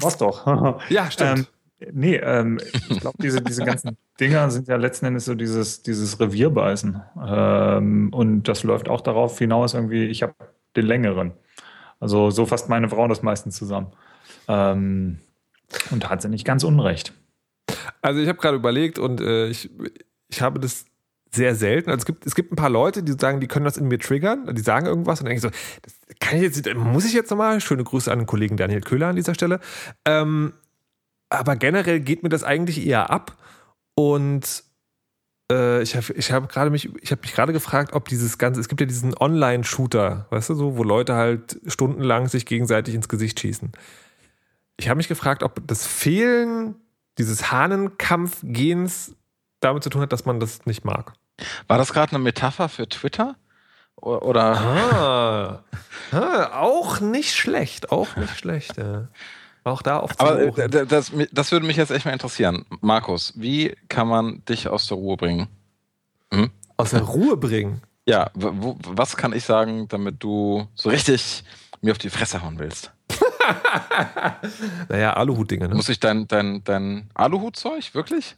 Was doch. ja, stimmt. Ähm, nee, ähm, ich glaube, diese, diese ganzen Dinger sind ja letzten Endes so dieses, dieses Revierbeißen. Ähm, und das läuft auch darauf hinaus, irgendwie, ich habe den längeren. Also so fasst meine Frau das meistens zusammen. Ähm, und da hat sie nicht ganz unrecht. Also ich habe gerade überlegt und äh, ich, ich habe das sehr selten. Also es gibt, es gibt ein paar Leute, die sagen, die können das in mir triggern, die sagen irgendwas und dann denke ich so, das kann ich jetzt, muss ich jetzt nochmal? Schöne Grüße an den Kollegen Daniel Köhler an dieser Stelle. Ähm, aber generell geht mir das eigentlich eher ab und äh, ich habe ich hab gerade mich, ich habe mich gerade gefragt, ob dieses ganze, es gibt ja diesen Online-Shooter, weißt du so, wo Leute halt stundenlang sich gegenseitig ins Gesicht schießen. Ich habe mich gefragt, ob das Fehlen dieses Hahnenkampf-Gens damit zu tun hat, dass man das nicht mag. War das gerade eine Metapher für Twitter? Oder? Ah, ah, auch nicht schlecht, auch nicht schlecht. Ja. Auch da auf Aber äh, das, das würde mich jetzt echt mal interessieren. Markus, wie kann man dich aus der Ruhe bringen? Hm? Aus der Ruhe bringen? Ja, wo, was kann ich sagen, damit du so richtig mir auf die Fresse hauen willst? naja, Aluhut-Dinge, ne? Muss ich dein, dein, dein Aluhut-Zeug, wirklich?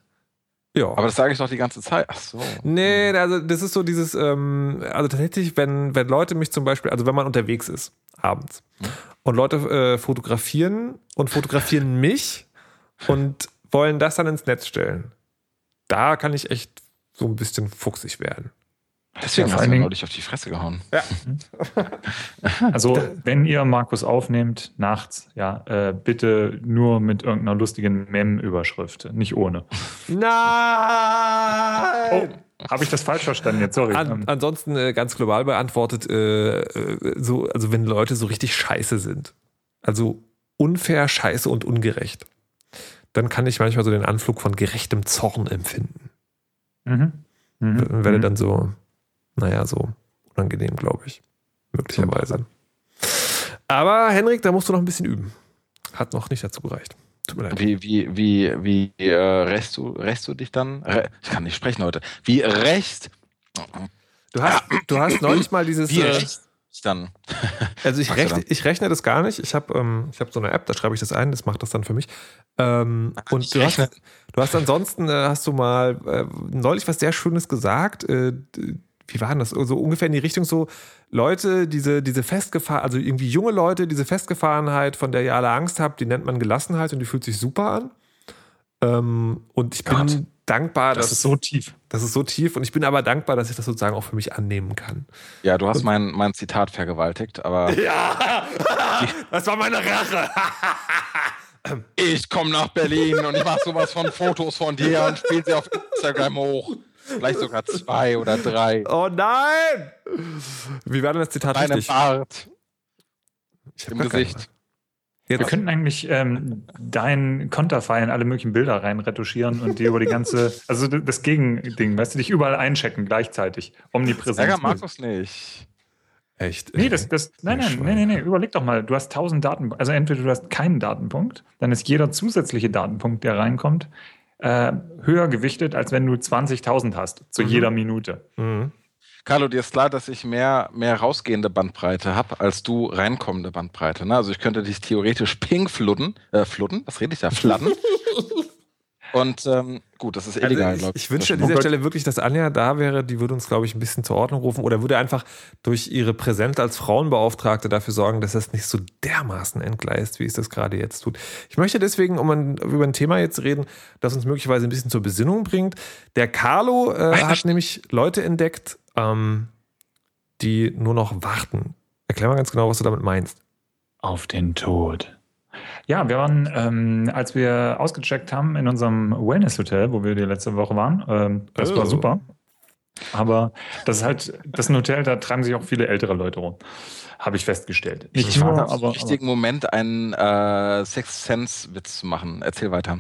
Ja. Aber das sage ich doch die ganze Zeit. Ach so. Nee, also das ist so dieses, ähm, also tatsächlich, wenn, wenn Leute mich zum Beispiel, also wenn man unterwegs ist, abends, hm. und Leute äh, fotografieren und fotografieren mich und wollen das dann ins Netz stellen, da kann ich echt so ein bisschen fuchsig werden. Deswegen ja, hast du neulich auf die Fresse gehauen. Ja. Also, wenn ihr Markus aufnehmt, nachts, ja, äh, bitte nur mit irgendeiner lustigen Mem-Überschrift, nicht ohne. Nein! Oh, Habe ich das falsch verstanden jetzt? Sorry. An, ansonsten äh, ganz global beantwortet, äh, äh, so, also wenn Leute so richtig scheiße sind, also unfair, scheiße und ungerecht, dann kann ich manchmal so den Anflug von gerechtem Zorn empfinden. Mhm. Mhm. Werde mhm. dann so naja, so unangenehm, glaube ich. Möglicherweise. Aber Henrik, da musst du noch ein bisschen üben. Hat noch nicht dazu gereicht. Tut mir leid. Wie, wie, wie, wie äh, rächst, du, rächst du dich dann? ich kann nicht sprechen heute. Wie rächst? Du hast, du hast neulich mal dieses. Wie äh, dann? Also ich rechne, ich rechne das gar nicht. Ich habe ähm, hab so eine App, da schreibe ich das ein, das macht das dann für mich. Ähm, und du hast, du hast ansonsten, äh, hast du mal äh, neulich was sehr Schönes gesagt. Äh, wie war denn das? So ungefähr in die Richtung so, Leute, diese, diese festgefahren, also irgendwie junge Leute, diese Festgefahrenheit, von der ihr alle Angst habt, die nennt man Gelassenheit und die fühlt sich super an. Ähm, und ich Gott, bin dankbar, das dass. ist so tief. Das ist so tief und ich bin aber dankbar, dass ich das sozusagen auch für mich annehmen kann. Ja, du hast mein, mein Zitat vergewaltigt, aber. Ja! das war meine Rache! ich komme nach Berlin und ich mache sowas von Fotos von dir und spiele sie auf Instagram hoch. Vielleicht sogar zwei oder drei. Oh nein! Wie war denn das Zitat Deinem richtig? Bart Ich im. Gesicht. Wir könnten eigentlich ähm, dein Konterfei in alle möglichen Bilder rein retuschieren und dir über die ganze, also das Gegending, weißt du, dich überall einchecken gleichzeitig. Omnipräsenz. Ärger Markus nicht. echt. Nee, das, das, nein, nein, nee, nee, nee, überleg doch mal, du hast 1000 Datenpunkte, also entweder du hast keinen Datenpunkt, dann ist jeder zusätzliche Datenpunkt, der reinkommt, äh, höher gewichtet, als wenn du 20.000 hast, zu jeder Minute. Mhm. Carlo, dir ist klar, dass ich mehr, mehr rausgehende Bandbreite habe, als du reinkommende Bandbreite. Ne? Also ich könnte dich theoretisch ping fludden, äh, fludden, was rede ich da, fladden. Und ähm, gut, das ist Also illegal, ich, glaube ich wünsche an dieser Stelle wirklich, dass Anja da wäre. Die würde uns, glaube ich, ein bisschen zur Ordnung rufen oder würde einfach durch ihre Präsenz als Frauenbeauftragte dafür sorgen, dass das nicht so dermaßen entgleist, wie es das gerade jetzt tut. Ich möchte deswegen um ein, über ein Thema jetzt reden, das uns möglicherweise ein bisschen zur Besinnung bringt. Der Carlo äh, hat nämlich Leute entdeckt, ähm, die nur noch warten. Erklär mal ganz genau, was du damit meinst. Auf den Tod. Ja, wir waren, ähm, als wir ausgecheckt haben in unserem Wellness-Hotel, wo wir die letzte Woche waren, ähm, das Oh. war super. Aber das ist halt, das ist ein Hotel, da treiben sich auch viele ältere Leute rum. Habe ich festgestellt. Nicht Ich war nur, da im aber, richtigen Moment einen äh, Sixth Sense-Witz zu machen. Erzähl weiter.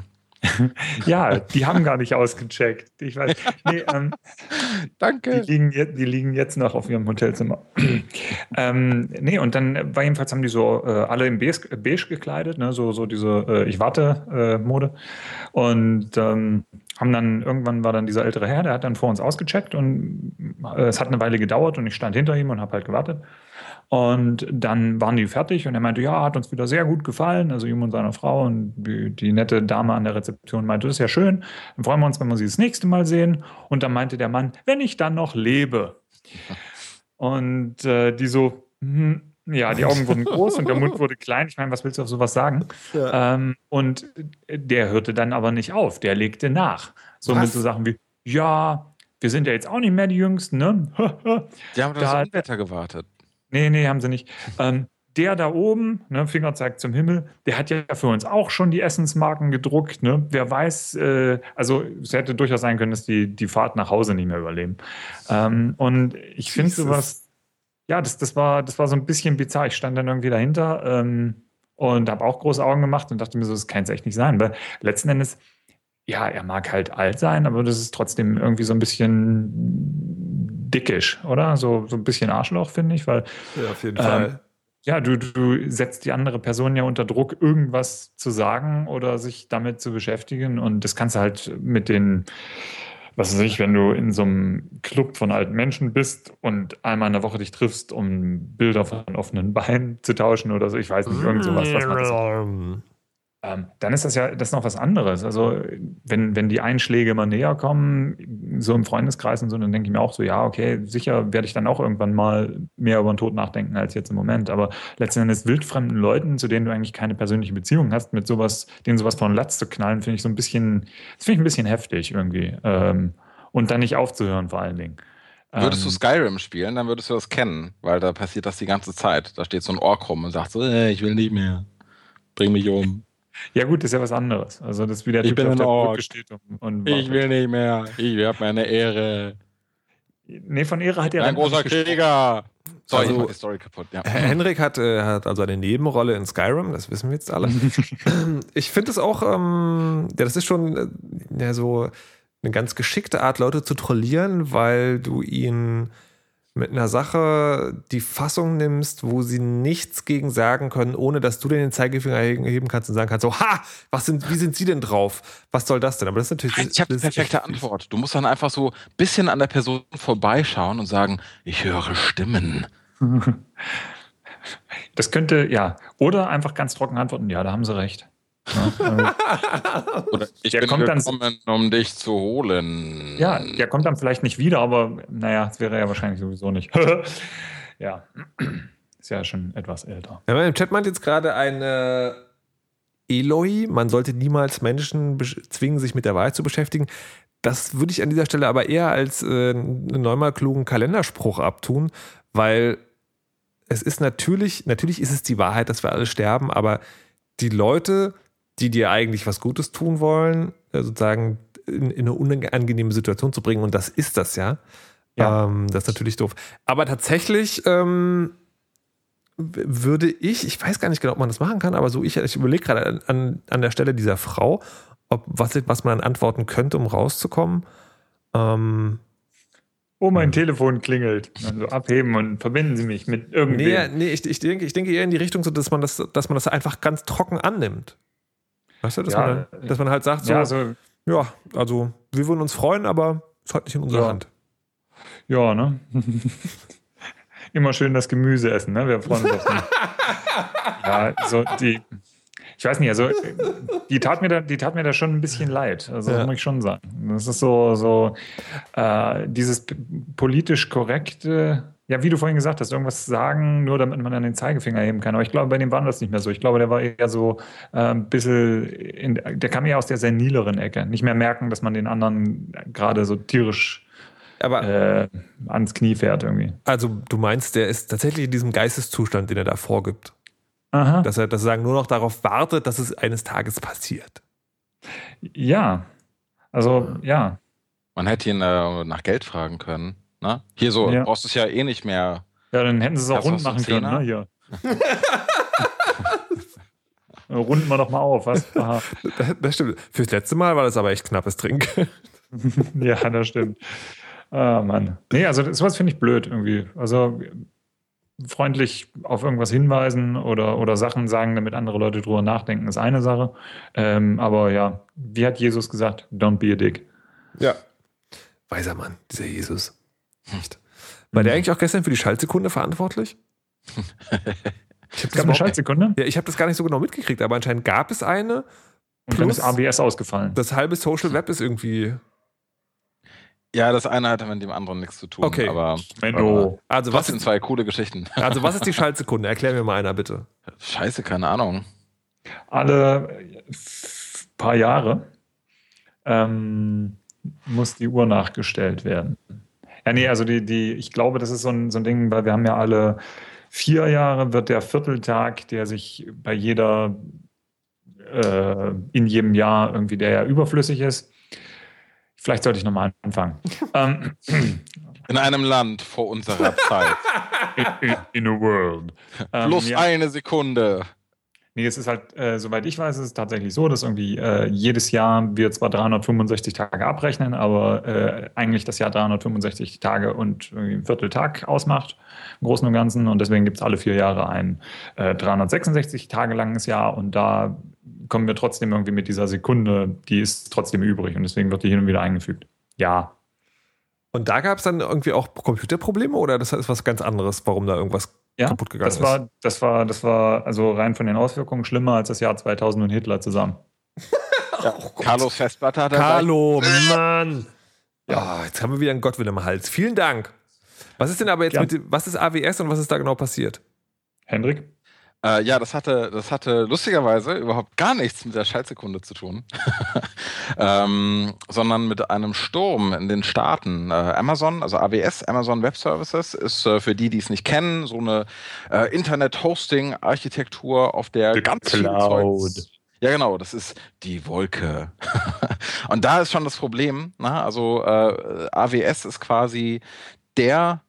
ja, die haben gar nicht ausgecheckt. Ich weiß. Nee, ähm, Die Danke. liegen, jetzt, die liegen jetzt noch auf ihrem Hotelzimmer. ähm, nee, und dann war jedenfalls haben die so äh, alle in beige, beige gekleidet, ne? so, so diese äh, Ich warte-Mode. und ähm, haben dann, irgendwann war dann dieser ältere Herr, der hat dann vor uns ausgecheckt und äh, es hat eine Weile gedauert und ich stand hinter ihm und habe halt gewartet. Und dann waren die fertig und er meinte, ja, hat uns wieder sehr gut gefallen, also ihm und seiner Frau. Und die, nette Dame an der Rezeption meinte, das ist ja schön, dann freuen wir uns, wenn wir sie das nächste Mal sehen. Und dann meinte der Mann, wenn ich dann noch lebe. Und äh, die so, hm, ja, die Augen wurden groß und der Mund wurde klein. Ich meine, was willst du auf sowas sagen? Ähm, und der hörte dann aber nicht auf, der legte nach. So mit Was? so Sachen wie, ja, wir sind ja jetzt auch nicht mehr die Jüngsten, ne? Die haben Da- das Unwetter gewartet. Nee, nee, haben sie nicht. Ähm, der da oben, ne, Finger zeigt zum Himmel, der hat ja für uns auch schon die Essensmarken gedruckt. Ne? Wer weiß, äh, also es hätte durchaus sein können, dass die die Fahrt nach Hause nicht mehr überleben. Ähm, und ich finde sowas, ja, das, das, war, das war so ein bisschen bizarr. Ich stand dann irgendwie dahinter ähm, und habe auch große Augen gemacht und dachte mir so, das kann es echt nicht sein. Weil letzten Endes, ja, er mag halt alt sein, aber das ist trotzdem irgendwie so ein bisschen dickisch, oder? So, so ein bisschen Arschloch, finde ich, weil Ja, auf jeden Ähm, ja, du, du setzt die andere Person ja unter Druck, irgendwas zu sagen oder sich damit zu beschäftigen. Und das kannst du halt mit den, was weiß ich, wenn du in so einem Club von alten Menschen bist und einmal in der Woche dich triffst, um Bilder von offenen Beinen zu tauschen oder so, ich weiß nicht, irgend sowas, was man das ähm, dann ist das ja das ist noch was anderes. Also wenn, wenn die Einschläge immer näher kommen, so im Freundeskreis und so, dann denke ich mir auch so, ja, okay, sicher werde ich dann auch irgendwann mal mehr über den Tod nachdenken als jetzt im Moment. Aber letzten Endes wildfremden Leuten, zu denen du eigentlich keine persönliche Beziehung hast, mit sowas, denen sowas von Latz zu knallen, finde ich so ein bisschen, das finde ich ein bisschen heftig irgendwie. Ähm, und dann nicht aufzuhören vor allen Dingen. Würdest du Ähm, Skyrim spielen, dann würdest du das kennen, weil da passiert das die ganze Zeit. Da steht so ein Ork rum und sagt so, äh, ich will nicht mehr. Bring mich um. Ja gut, das ist ja was anderes. Also das ist wie der Ich Typ, bin der auf der Ork. Brücke steht und, und Ich will nicht mehr. Ich habe meine Ehre. Nee, von Ehre hat er Ein großer. Krieger. Sorry, Also- ich mach die Story kaputt. Ja. Henrik hat, äh, hat also eine Nebenrolle in Skyrim, das wissen wir jetzt alle. ich finde es auch, ähm, ja, das ist schon äh, ja, so eine ganz geschickte Art, Leute zu trollieren, weil du ihnen mit einer Sache die Fassung nimmst, wo sie nichts gegen sagen können, ohne dass du den Zeigefinger heben kannst und sagen kannst, so, ha, was sind, wie sind sie denn drauf? Was soll das denn? Aber das ist natürlich. Ich habe die ist perfekte. Antwort. Du musst dann einfach so ein bisschen an der Person vorbeischauen und sagen, ich höre Stimmen. Das könnte, ja. Oder einfach ganz trocken antworten, ja, da haben sie recht. Ja, Oder ich Der bin kommt dann- gekommen, um dich zu holen. ja, der kommt dann vielleicht nicht wieder, aber naja, das wäre ja wahrscheinlich sowieso nicht. ja, ist ja schon etwas älter. Ja, Im Chat meint jetzt gerade eine Eloi, man sollte niemals Menschen zwingen, sich mit der Wahrheit zu beschäftigen. Das würde ich an dieser Stelle aber eher als äh, einen neunmal klugen Kalenderspruch abtun, weil es ist natürlich, natürlich ist es die Wahrheit, dass wir alle sterben, aber die Leute die dir eigentlich was Gutes tun wollen, äh, sozusagen in, in eine unangenehme Situation zu bringen. Und das ist das ja. Ja. Ähm, das ist natürlich doof. Aber tatsächlich ähm, würde ich, ich weiß gar nicht genau, ob man das machen kann, aber so ich, ich überlege gerade an, an, an der Stelle dieser Frau, ob was, was man antworten könnte, um rauszukommen. Ähm, Oh, mein Telefon klingelt. Also abheben und verbinden Sie mich mit irgendwem. nee, nee ich, ich, denke, ich denke eher in die Richtung, so, dass man das, dass man das einfach ganz trocken annimmt. Weißt du, dass, Ja, man, dass man halt sagt, so, ja, ja, also, also wir würden uns freuen, aber es hat nicht in unserer Ja. Hand. ja, ne? Immer schön das Gemüse essen, ne? Wir freuen uns auf. Ja, so die. Ich weiß nicht, also die tat mir da, die tat mir da schon ein bisschen leid. Also Ja. das muss ich schon sagen. Das ist so, so äh, dieses politisch korrekte, ja, wie du vorhin gesagt hast, irgendwas sagen, nur damit man dann den Zeigefinger heben kann. Aber ich glaube, bei dem war das nicht mehr so. Ich glaube, der war eher so äh, ein bisschen, in, der kam eher aus der senileren Ecke. Nicht mehr merken, dass man den anderen gerade so tierisch Aber äh, ans Knie fährt irgendwie. also du meinst, der ist tatsächlich in diesem Geisteszustand, den er da vorgibt. Aha. Dass er, sagen, nur noch darauf wartet, dass es eines Tages passiert. Ja. Also, ja. Man hätte ihn äh, nach Geld fragen können. Ne? Hier so, Ja. brauchst du es ja eh nicht mehr. Ja, dann hätten sie es auch rund machen können, ne? Hier. Runden wir doch mal auf, was? Aha. Das stimmt. Fürs letzte Mal war das aber echt knappes Trink. Ja, das stimmt. Ah, Mann. Nee, also sowas finde ich blöd irgendwie. Also freundlich auf irgendwas hinweisen oder, oder Sachen sagen, damit andere Leute drüber nachdenken, ist eine Sache. Ähm, aber ja, wie hat Jesus gesagt? Don't be a dick. Ja. Weiser Mann, dieser Jesus. Echt. War der eigentlich auch gestern für die Schaltsekunde verantwortlich? Ich habe eine Schaltsekunde Ja, ich habe das gar nicht so genau mitgekriegt, aber anscheinend gab es eine. und dann Plus- ist ABS ausgefallen. Das halbe Social Web ist irgendwie. Ja, das eine hatte mit dem anderen nichts zu tun. Okay. Aber Menno. Also was, ist, zwei coole Geschichten. also was ist die Schaltsekunde? Erklär mir mal einer bitte. Scheiße, keine Ahnung. alle paar Jahre ähm, muss die Uhr nachgestellt werden. Ja, nee, also die, die, ich glaube, das ist so ein, so ein Ding, weil wir haben ja alle vier Jahre wird der Vierteltag, der sich bei jeder, äh, in jedem Jahr irgendwie, der ja überflüssig ist. Vielleicht sollte ich nochmal anfangen. ähm, In einem Land vor unserer Zeit. in, in, in a world. Ähm, Plus ja. eine Sekunde. Nee, es ist halt, äh, soweit ich weiß, ist es tatsächlich so, dass irgendwie äh, jedes Jahr wir zwar 365 Tage abrechnen, aber äh, eigentlich das Jahr 365 Tage und ein Vierteltag ausmacht, im Großen und Ganzen. Und deswegen gibt es alle vier Jahre ein äh, 366 Tage langes Jahr und da kommen wir trotzdem irgendwie mit dieser Sekunde, die ist trotzdem übrig und deswegen wird die hin und wieder eingefügt. Ja. Und da gab es dann irgendwie auch Computerprobleme oder das ist was ganz anderes, warum da irgendwas Ja, kaputt gegangen das war, das war, das war also rein von den Auswirkungen schlimmer als das Jahr 2000 und Hitler zusammen. Ja. Carlos Festplatte hat er Carlo, Mann. Ja, jetzt haben wir wieder einen Gottwille im Hals. Vielen Dank. Was ist denn aber jetzt Ja. mit, dem- was ist AWS und was ist da genau passiert? Hendrik? Äh, ja, das hatte, das hatte lustigerweise überhaupt gar nichts mit der Schaltsekunde zu tun, ähm, sondern mit einem Sturm in den Staaten. Äh, Amazon, also AWS, Amazon Web Services, ist äh, für die, die es nicht kennen, so eine äh, Internet-Hosting-Architektur, auf der The ganz viel. Zeugs ja, genau, das ist die Wolke. Und da ist schon das Problem. Ne? Also äh, AWS ist quasi der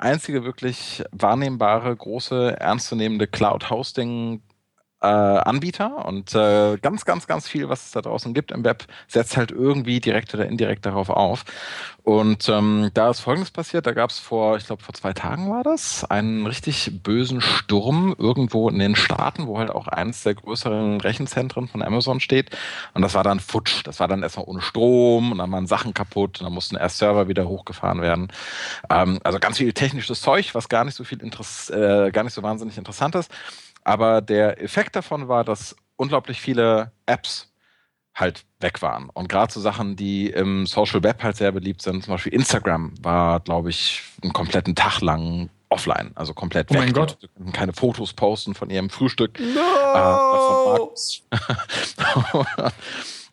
einzige wirklich wahrnehmbare, große, ernstzunehmende Cloud-Hosting. Äh, Anbieter und äh, ganz, ganz, ganz viel, was es da draußen gibt im Web, setzt halt irgendwie direkt oder indirekt darauf auf. Und ähm, da ist Folgendes passiert, da gab es vor, ich glaube vor zwei Tagen war das, einen richtig bösen Sturm irgendwo in den Staaten, wo halt auch eines der größeren Rechenzentren von Amazon steht. Und das war dann futsch. Das war dann erstmal ohne Strom und dann waren Sachen kaputt und dann mussten erst Server wieder hochgefahren werden. Ähm, also ganz viel technisches Zeug, was gar nicht so viel Interess äh, gar nicht so wahnsinnig interessant ist. Aber der Effekt davon war, dass unglaublich viele Apps halt weg waren. Und gerade so Sachen, die im Social Web halt sehr beliebt sind, zum Beispiel Instagram war, glaube ich, einen kompletten Tag lang offline, also komplett Oh weg. mein Gott. Die konnten keine Fotos posten von ihrem Frühstück. Äh, No! Markus.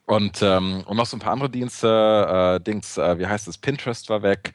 und, ähm, und noch so ein paar andere Dienste, äh, Dings, äh, wie heißt es, Pinterest war weg.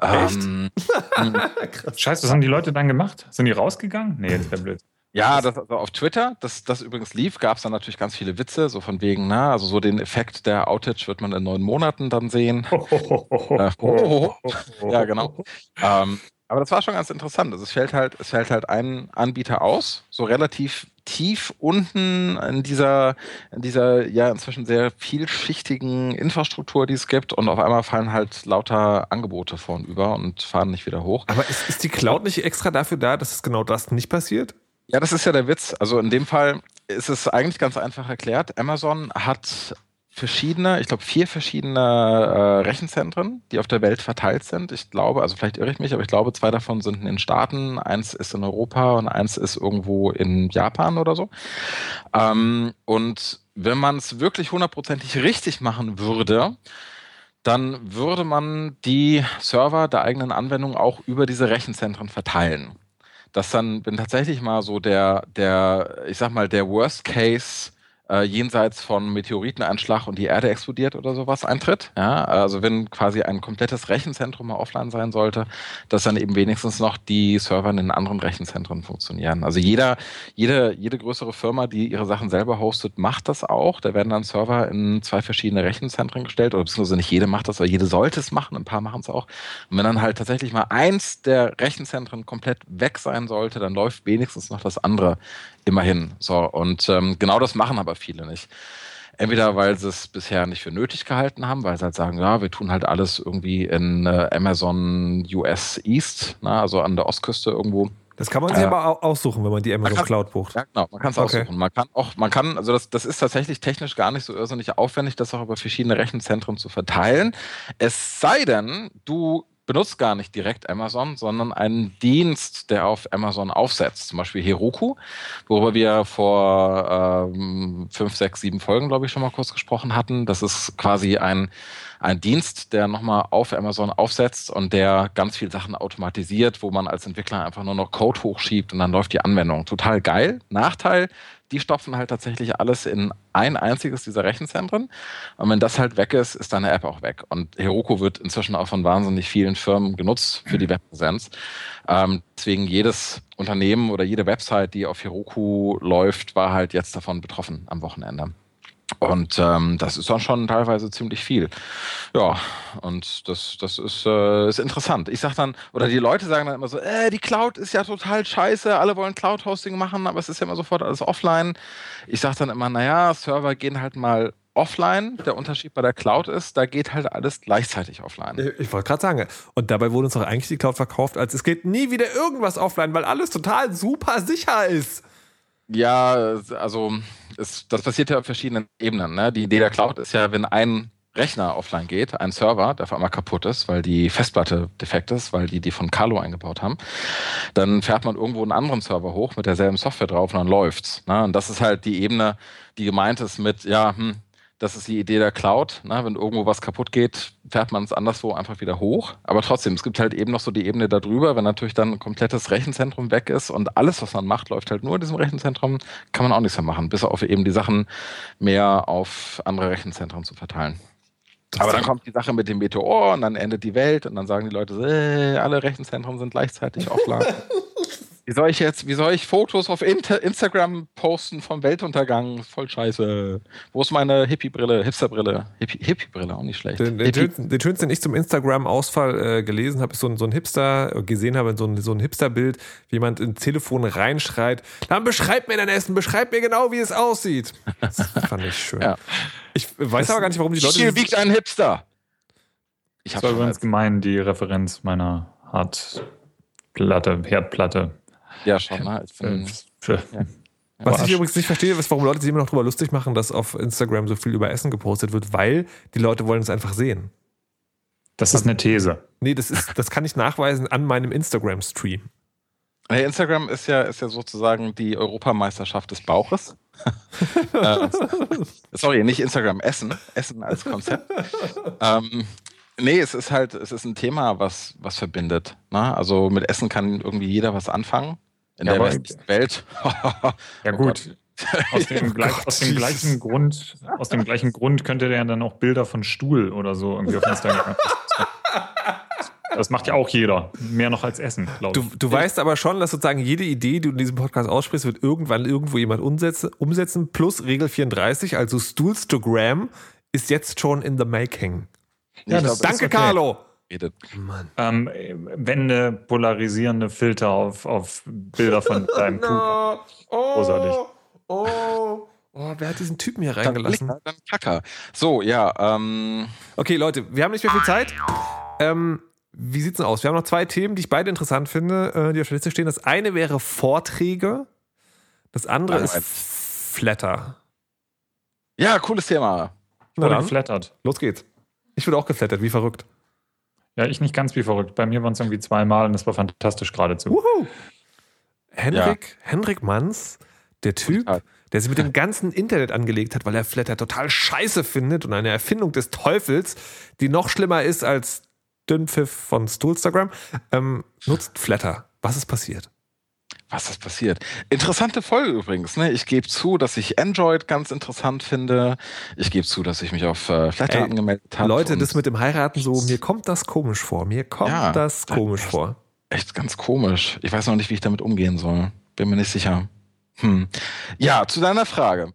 Ähm, Scheiße, was haben die Leute dann gemacht? Sind die rausgegangen? Nee, das wäre blöd. Ja, das, also auf Twitter, das, das übrigens lief, gab es dann natürlich ganz viele Witze, so von wegen, na, also so den Effekt der Outage wird man in neun Monaten dann sehen. äh, ja, genau. Ähm, aber das war schon ganz interessant. Also es fällt halt, es fällt halt ein Anbieter aus, so relativ tief unten in dieser, in dieser ja inzwischen sehr vielschichtigen Infrastruktur, die es gibt, und auf einmal fallen halt lauter Angebote vornüber und fahren nicht wieder hoch. Aber ist, ist die Cloud nicht extra dafür da, dass es genau das nicht passiert? Ja, das ist ja der Witz. Also in dem Fall ist es eigentlich ganz einfach erklärt. Amazon hat verschiedene, ich glaube vier verschiedene äh, Rechenzentren, die auf der Welt verteilt sind. Ich glaube, also vielleicht irre ich mich, aber ich glaube, zwei davon sind in den Staaten, eins ist in Europa und eins ist irgendwo in Japan oder so. Ähm, und wenn man es wirklich hundertprozentig richtig machen würde, dann würde man die Server der eigenen Anwendung auch über diese Rechenzentren verteilen dass dann, wenn tatsächlich mal so der, der, ich sag mal, der Worst Case äh, jenseits von Meteoriteneinschlag und die Erde explodiert oder sowas eintritt. Ja, also wenn quasi ein komplettes Rechenzentrum mal offline sein sollte, dass dann eben wenigstens noch die Server in den anderen Rechenzentren funktionieren. Also jeder, jede, jede größere Firma, die ihre Sachen selber hostet, macht das auch. Da werden dann Server in zwei verschiedene Rechenzentren gestellt, oder beziehungsweise nicht jede macht das, aber jede sollte es machen, ein paar machen es auch. Und wenn dann halt tatsächlich mal eins der Rechenzentren komplett weg sein sollte, dann läuft wenigstens noch das andere Immerhin. So, und ähm, genau das machen aber viele nicht. Entweder weil sie es bisher nicht für nötig gehalten haben, weil sie halt sagen, ja, wir tun halt alles irgendwie in äh, Amazon US East, na, also an der Ostküste irgendwo. Das kann man sich äh, aber aussuchen, wenn man die Amazon kann, Cloud bucht. Ja, genau, man kann es okay. aussuchen. Man kann auch, man kann, also das, das ist tatsächlich technisch gar nicht so irrsinnig aufwendig, das auch über verschiedene Rechenzentren zu verteilen. Es sei denn, du benutzt gar nicht direkt Amazon, sondern einen Dienst, der auf Amazon aufsetzt. Zum Beispiel Heroku, worüber wir vor ähm, fünf, sechs, sieben Folgen, glaube ich, schon mal kurz gesprochen hatten. Das ist quasi ein ein Dienst, der nochmal auf Amazon aufsetzt und der ganz viele Sachen automatisiert, wo man als Entwickler einfach nur noch Code hochschiebt und dann läuft die Anwendung. Total geil. Nachteil, die stopfen halt tatsächlich alles in ein einziges dieser Rechenzentren. Und wenn das halt weg ist, ist deine App auch weg. Und Heroku wird inzwischen auch von wahnsinnig vielen Firmen genutzt für die Webpräsenz. Ähm, deswegen jedes Unternehmen oder jede Website, die auf Heroku läuft, war halt jetzt davon betroffen am Wochenende. Und ähm, das ist dann schon teilweise ziemlich viel. Ja, und das, das ist, äh, ist interessant. Ich sag dann, oder die Leute sagen dann immer so, äh, die Cloud ist ja total scheiße, alle wollen Cloud-Hosting machen, aber es ist ja immer sofort alles offline. Ich sag dann immer, naja, Server gehen halt mal offline. Der Unterschied bei der Cloud ist, da geht halt alles gleichzeitig offline. Ich wollte gerade sagen, und dabei wurde uns doch eigentlich die Cloud verkauft, als es geht nie wieder irgendwas offline, weil alles total super sicher ist. Ja, also es, das passiert ja auf verschiedenen Ebenen. Ne? Die Idee der Cloud ist ja, wenn ein Rechner offline geht, ein Server, der auf einmal kaputt ist, weil die Festplatte defekt ist, weil die die von Carlo eingebaut haben, dann fährt man irgendwo einen anderen Server hoch mit derselben Software drauf und dann läuft's. Ne? Und das ist halt die Ebene, die gemeint ist mit, ja, hm, das ist die Idee der Cloud. Ne? Wenn irgendwo was kaputt geht, fährt man es anderswo einfach wieder hoch. Aber trotzdem, es gibt halt eben noch so die Ebene darüber, wenn natürlich dann ein komplettes Rechenzentrum weg ist und alles, was man macht, läuft halt nur in diesem Rechenzentrum, kann man auch nichts mehr machen, bis auf eben die Sachen mehr auf andere Rechenzentren zu verteilen. Aber dann kommt die Sache mit dem Meteor und dann endet die Welt und dann sagen die Leute, äh, alle Rechenzentren sind gleichzeitig offline. Wie soll ich jetzt, wie soll ich Fotos auf Inter Instagram posten vom Weltuntergang? Voll scheiße. Wo ist meine Hippie-Brille, Hipster-Brille? Hippie-Brille, auch nicht schlecht. Den, den, schönsten, den schönsten, den ich zum Instagram-Ausfall äh, gelesen habe, ist so ein, so ein Hipster, äh, gesehen habe, so ein, so ein Hipster-Bild, wie jemand ins Telefon reinschreit, dann beschreib mir dein Essen, beschreib mir genau, wie es aussieht. Das fand ich schön. ja. Ich weiß das aber gar nicht, warum die Leute... Wie wiegt ein Hipster? Ich das war übrigens gemein, die Referenz meiner Hardplatte, Herdplatte. Ja, schon. Ne? Bin, ja. Was ich übrigens nicht verstehe, ist, warum Leute sich immer noch darüber lustig machen, dass auf Instagram so viel über Essen gepostet wird, weil die Leute wollen es einfach sehen. Das ist eine These. Nee, das, ist, das kann ich nachweisen an meinem Instagram-Stream. Hey, Instagram ist ja, ist ja sozusagen die Europameisterschaft des Bauches. äh, sorry, nicht Instagram, Essen. Essen als Konzept. ähm, Nee, es ist halt, es ist ein Thema, was, was verbindet. Ne? Also mit Essen kann irgendwie jeder was anfangen. In ja, der westlichen Welt. ja, gut. Aus dem, oh gleich, aus dem, gleichen Grund, aus dem gleichen Grund könnte der dann auch Bilder von Stuhl oder so irgendwie auf Instagram. Das macht ja auch jeder. Mehr noch als Essen, glaube ich. Du, du weißt aber schon, dass sozusagen jede Idee, die du in diesem Podcast aussprichst, wird irgendwann irgendwo jemand umsetzen, umsetzen plus Regel 34, also Stoolstogram ist jetzt schon in the making. Ja, das, danke, okay. Carlo. Ähm, wende polarisierende Filter auf, auf Bilder von deinem no. Oh, Großartig. Oh, oh, wer hat diesen Typen hier reingelassen? Dann, dann Kacker. So, ja. Ähm. Okay, Leute, wir haben nicht mehr viel Zeit. Ähm, wie sieht's denn aus? Wir haben noch zwei Themen, die ich beide interessant finde, äh, die auf der Liste stehen. Das eine wäre Vorträge. Das andere Nein, ist Flatter. Ja, cooles Thema. Ich wurde geflattert. Los geht's. Ich wurde auch geflattert, wie verrückt. Ja, ich nicht ganz wie verrückt. Bei mir waren es irgendwie zweimal und das war fantastisch geradezu. Wuhu. Henrik, ja. Henrik Manns, der Typ, der sich mit dem ganzen Internet angelegt hat, weil er Flatter total scheiße findet und eine Erfindung des Teufels, die noch schlimmer ist als Dünnpfiff von Stoolstagram, ähm, nutzt Flatter. Was ist passiert? Was ist passiert? Interessante Folge übrigens. Ne? Ich gebe zu, dass ich Android ganz interessant finde. Ich gebe zu, dass ich mich auf äh, Flatter angemeldet habe. Leute, das mit dem Heiraten so, mir kommt das komisch vor. Mir kommt ja, das komisch das vor. Echt ganz komisch. Ich weiß noch nicht, wie ich damit umgehen soll. Bin mir nicht sicher. Hm. Ja, zu deiner Frage.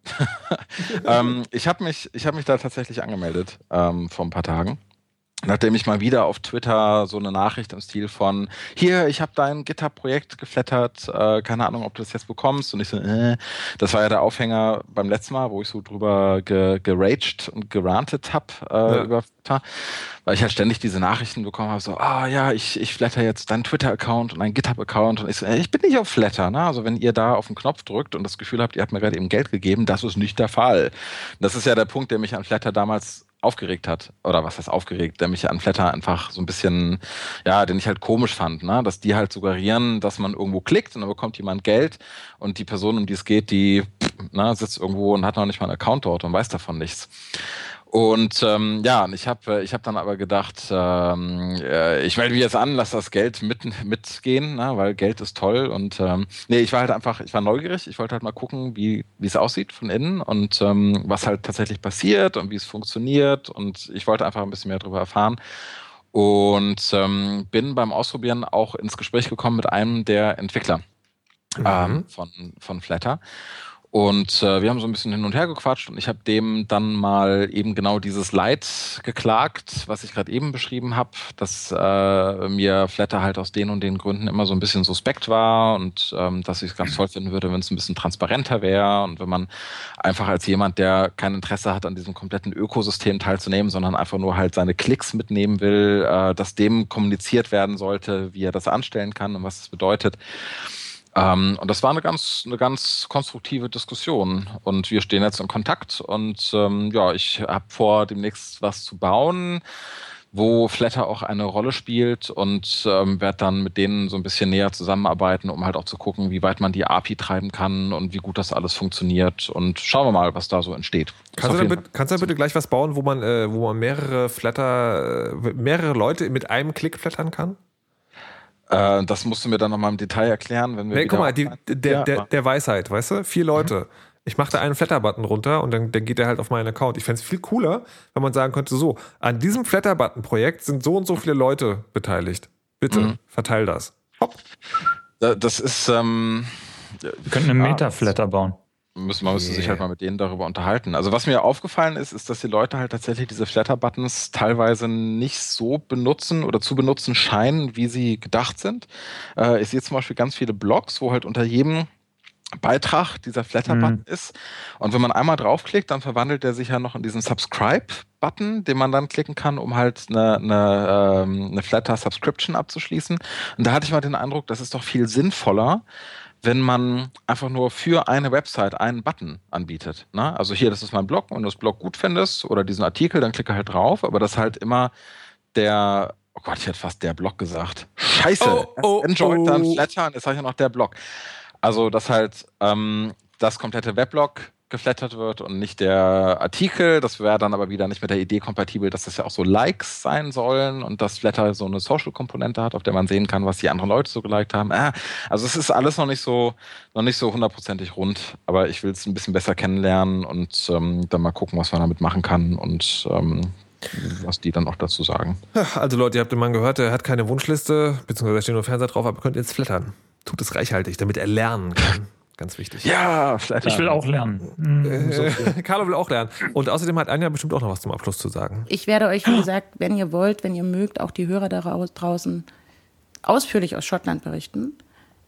ähm, ich habe mich, hab mich da tatsächlich angemeldet ähm, vor ein paar Tagen nachdem ich mal wieder auf Twitter so eine Nachricht im Stil von hier, ich habe dein GitHub-Projekt geflattert, äh, keine Ahnung, ob du das jetzt bekommst. Und ich so, äh, das war ja der Aufhänger beim letzten Mal, wo ich so drüber ge geraged und gerantet habe äh, ja. über Twitter, weil ich halt ständig diese Nachrichten bekommen habe, so, ah ja, ich, ich flatter jetzt deinen Twitter-Account und einen GitHub-Account. Und ich so, ey, ich bin nicht auf Flatter. Ne? Also wenn ihr da auf den Knopf drückt und das Gefühl habt, ihr habt mir gerade eben Geld gegeben, das ist nicht der Fall. Das ist ja der Punkt, der mich an Flatter damals aufgeregt hat, oder was heißt aufgeregt, der mich an Flatter einfach so ein bisschen, ja, den ich halt komisch fand, ne? dass die halt suggerieren, dass man irgendwo klickt und dann bekommt jemand Geld und die Person, um die es geht, die na, ne, sitzt irgendwo und hat noch nicht mal einen Account dort und weiß davon nichts. Und ähm, ja, ich habe ich hab dann aber gedacht, ähm, äh, ich melde mich jetzt an, lass das Geld mit, mitgehen, ne, weil Geld ist toll. Und ähm, nee, ich war halt einfach, ich war neugierig, ich wollte halt mal gucken, wie wie es aussieht von innen und ähm, was halt tatsächlich passiert und wie es funktioniert. Und ich wollte einfach ein bisschen mehr darüber erfahren. Und ähm, bin beim Ausprobieren auch ins Gespräch gekommen mit einem der Entwickler mhm. ähm, von, von Flatter. Und äh, wir haben so ein bisschen hin und her gequatscht und ich habe dem dann mal eben genau dieses Leid geklagt, was ich gerade eben beschrieben habe, dass äh, mir Flatter halt aus den und den Gründen immer so ein bisschen suspekt war und ähm, dass ich es ganz toll finden würde, wenn es ein bisschen transparenter wäre und wenn man einfach als jemand, der kein Interesse hat, an diesem kompletten Ökosystem teilzunehmen, sondern einfach nur halt seine Klicks mitnehmen will, äh, dass dem kommuniziert werden sollte, wie er das anstellen kann und was es bedeutet. Ähm, und das war eine ganz, eine ganz konstruktive Diskussion. Und wir stehen jetzt in Kontakt. Und ähm, ja, ich habe vor, demnächst was zu bauen, wo Flatter auch eine Rolle spielt und ähm, werde dann mit denen so ein bisschen näher zusammenarbeiten, um halt auch zu gucken, wie weit man die API treiben kann und wie gut das alles funktioniert. Und schauen wir mal, was da so entsteht. Kannst du, bitte, kannst du bitte gleich was bauen, wo man, äh, wo man mehrere Flatter, äh, mehrere Leute mit einem Klick flattern kann? Äh, das musst du mir dann nochmal im Detail erklären, wenn wir. Nee, guck mal, die, der, ja, der, der Weisheit, weißt du? Vier Leute. Mhm. Ich mache da einen Flatter-Button runter und dann, dann geht der halt auf meinen Account. Ich fände es viel cooler, wenn man sagen könnte: so, an diesem Flatter-Button-Projekt sind so und so viele Leute beteiligt. Bitte, mhm. verteil das. Hopp. Das ist. Ähm, wir könnten einen Meta-Flatter bauen müssen, man müsste yeah. sich halt mal mit denen darüber unterhalten. Also was mir aufgefallen ist, ist, dass die Leute halt tatsächlich diese Flatter-Buttons teilweise nicht so benutzen oder zu benutzen scheinen, wie sie gedacht sind. Äh, ich sehe zum Beispiel ganz viele Blogs, wo halt unter jedem Beitrag dieser Flatter-Button mhm. ist. Und wenn man einmal draufklickt, dann verwandelt der sich ja noch in diesen Subscribe-Button, den man dann klicken kann, um halt eine, eine, ähm, eine Flatter-Subscription abzuschließen. Und da hatte ich mal den Eindruck, das ist doch viel sinnvoller, wenn man einfach nur für eine Website einen Button anbietet. Ne? Also hier, das ist mein Blog und wenn du das Blog gut findest oder diesen Artikel, dann klicke halt drauf, aber das halt immer der, oh Gott, ich hätte fast der Blog gesagt. Scheiße, oh, oh, Android, oh. dann Flatter und jetzt sage ich ja noch der Blog. Also, dass halt ähm, das komplette Weblog geflattert wird und nicht der Artikel. Das wäre dann aber wieder nicht mit der Idee kompatibel, dass das ja auch so Likes sein sollen und dass Flatter so eine Social-Komponente hat, auf der man sehen kann, was die anderen Leute so geliked haben. Ah, also es ist alles noch nicht so, noch nicht so hundertprozentig rund, aber ich will es ein bisschen besser kennenlernen und ähm, dann mal gucken, was man damit machen kann und ähm, was die dann auch dazu sagen. Also Leute, ihr habt den Mann gehört, er hat keine Wunschliste, beziehungsweise da steht nur Fernseher drauf, aber könnt jetzt flattern. Tut es reichhaltig, damit er lernen kann. Ganz wichtig. Ja, vielleicht. Ich will auch lernen. Hm, so. Äh, Carlo will auch lernen. Und außerdem hat Anja bestimmt auch noch was zum Abschluss zu sagen. Ich werde euch, wie gesagt, wenn ihr wollt, wenn ihr mögt, auch die Hörer da draußen ausführlich aus Schottland berichten.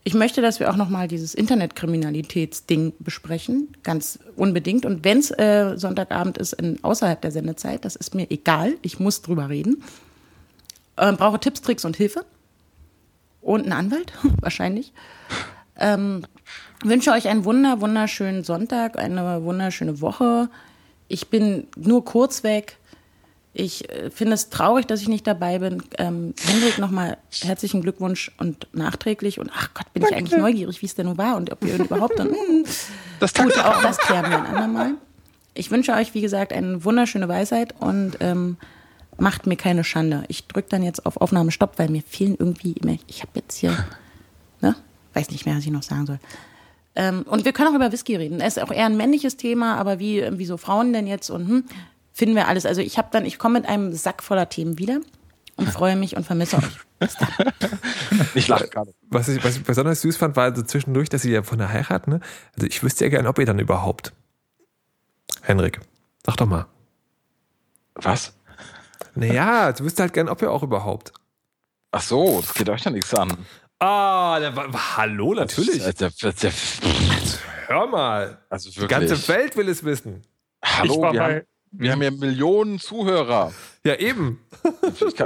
Ich möchte, dass wir auch nochmal dieses Internetkriminalitätsding besprechen, ganz unbedingt. Und wenn es äh, Sonntagabend ist, in, außerhalb der Sendezeit, das ist mir egal, ich muss drüber reden. Ähm, brauche Tipps, Tricks und Hilfe. Und einen Anwalt, wahrscheinlich. Ähm, wünsche euch einen wunder, wunderschönen Sonntag, eine wunderschöne Woche. Ich bin nur kurz weg. Ich äh, finde es traurig, dass ich nicht dabei bin. Ähm, Hendrik, nochmal herzlichen Glückwunsch und nachträglich. Und ach Gott, bin ich eigentlich neugierig, wie es denn nun war und ob ihr überhaupt dann. Mm, Das gut, auch das klären wir ein andermal. Ich wünsche euch, wie gesagt, eine wunderschöne Weisheit und ähm, macht mir keine Schande. Ich drücke dann jetzt auf Aufnahme Stopp, weil mir fehlen irgendwie immer. Ich habe jetzt hier, ne? Weiß nicht mehr, was ich noch sagen soll. Ähm, und wir können auch über Whisky reden. Es ist auch eher ein männliches Thema, aber wie, wie so Frauen denn jetzt und hm, finden wir alles. Also ich habe dann, ich komme mit einem Sack voller Themen wieder und freue mich und vermisse euch. Ich lache gerade. Was ich, was ich besonders süß fand, war also zwischendurch, dass sie ja von der Heirat, ne? Also ich wüsste ja gerne, ob ihr dann überhaupt. Henrik, sag doch mal. Was? Naja, du wüsstest halt gern, ob ihr auch überhaupt. Ach so, das geht euch ja nichts an. Ah, der war, hallo, natürlich. Der, der, der, Hör mal. also Die wirklich. ganze Welt will es wissen. Hallo, wir, bei, haben, wir haben ja Millionen Zuhörer. Ja, eben.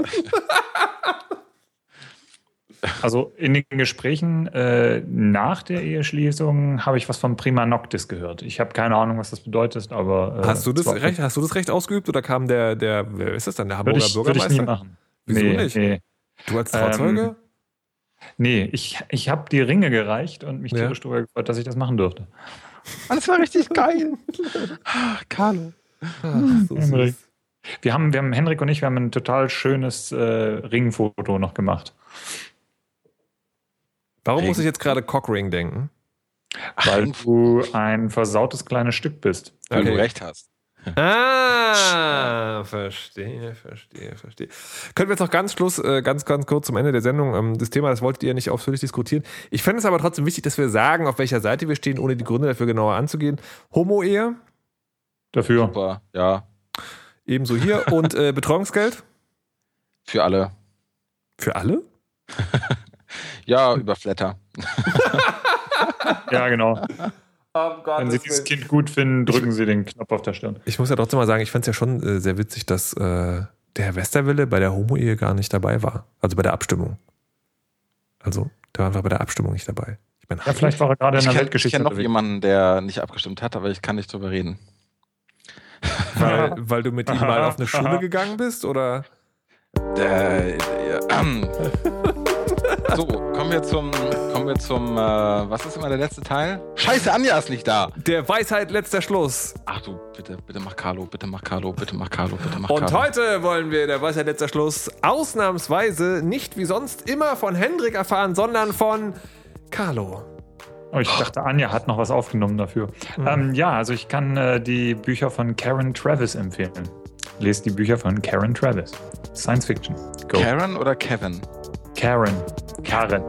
Also in den Gesprächen äh, nach der Eheschließung habe ich was von Prima Noctis gehört. Ich habe keine Ahnung, was das bedeutet, aber. Äh, Hast du das Recht, hast du das Recht ausgeübt oder kam der, der, wer ist das dann, der Hamburger Würde ich, würde ich Bürgermeister? nie machen. Wieso nee, nicht? Nee, Du als Trauzeuge? Ähm, nee ich, ich habe die Ringe gereicht und mich Ja. tierisch darüber gefreut, dass ich das machen durfte. Mann, das war richtig geil. Carlo. Ach, so Henrik. süß. Wir haben, wir haben, Henrik und ich, wir haben ein total schönes äh, Ringfoto noch gemacht. Warum muss ich jetzt gerade Cockring denken? Weil du ein versautes kleines Stück bist. Weil Okay. du recht hast. Ah, verstehe, verstehe, verstehe. Können wir jetzt noch ganz Schluss, äh, ganz, ganz kurz zum Ende der Sendung, ähm, das Thema, das wolltet ihr nicht ausführlich diskutieren. Ich fände es aber trotzdem wichtig, dass wir sagen, auf welcher Seite wir stehen, ohne die Gründe dafür genauer anzugehen. Homo-Ehe, Dafür. Super. Ja, ebenso hier. Und äh, Betreuungsgeld für alle. für alle? Ja, über Flatter. Ja, genau. Oh Wenn Sie dieses Kind gut finden, drücken Sie den Knopf auf der Stirn. Ich muss ja trotzdem mal sagen, ich fand es ja schon äh, sehr witzig, dass äh, der Herr Westerwille bei der Homo-Ehe gar nicht dabei war. Also bei der Abstimmung. Also, der war einfach bei der Abstimmung nicht dabei. Ich meine, Ja, vielleicht war er gerade in Ich der kenne Weltgeschichte kenn noch unterwegs. jemanden, der nicht abgestimmt hat, aber ich kann nicht drüber reden. weil, weil du mit ihm mal auf eine Schule gegangen bist oder? Äh, äh, ähm. So, kommen wir zum, kommen wir zum, äh, was ist immer der letzte Teil? Scheiße, Anja ist nicht da. Der Weisheit letzter Schluss. Ach du, bitte, bitte mach Carlo, bitte mach Carlo, bitte mach Carlo, bitte mach Und Carlo. heute wollen wir, der Weisheit letzter Schluss, ausnahmsweise nicht wie sonst immer von Hendrik erfahren, sondern von Carlo. Oh, ich dachte, Anja hat noch was aufgenommen dafür. Ähm, ja, also ich kann äh, die Bücher von Karen Travis empfehlen. Lest die Bücher von Karen Travis. Science Fiction. Go. Karen oder Kevin? Karen. Karen.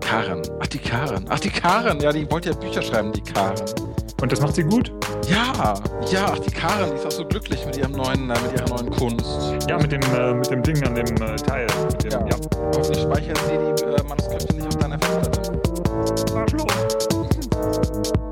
Karen. Ach, die Karen. Ach, die Karen. Ja, die wollte ja Bücher schreiben, die Karen. Und das macht sie gut? Ja, ja, ach, die Karen, die ist auch so glücklich mit ihrem neuen, äh, mit ihrer neuen Kunst. Ja, mit dem, äh, mit dem Ding an dem äh, Teil. Mit dem, Ja. ja. Hoffentlich speichert sie die äh, Manuskripte nicht auf deiner Festplatte. Arschloch.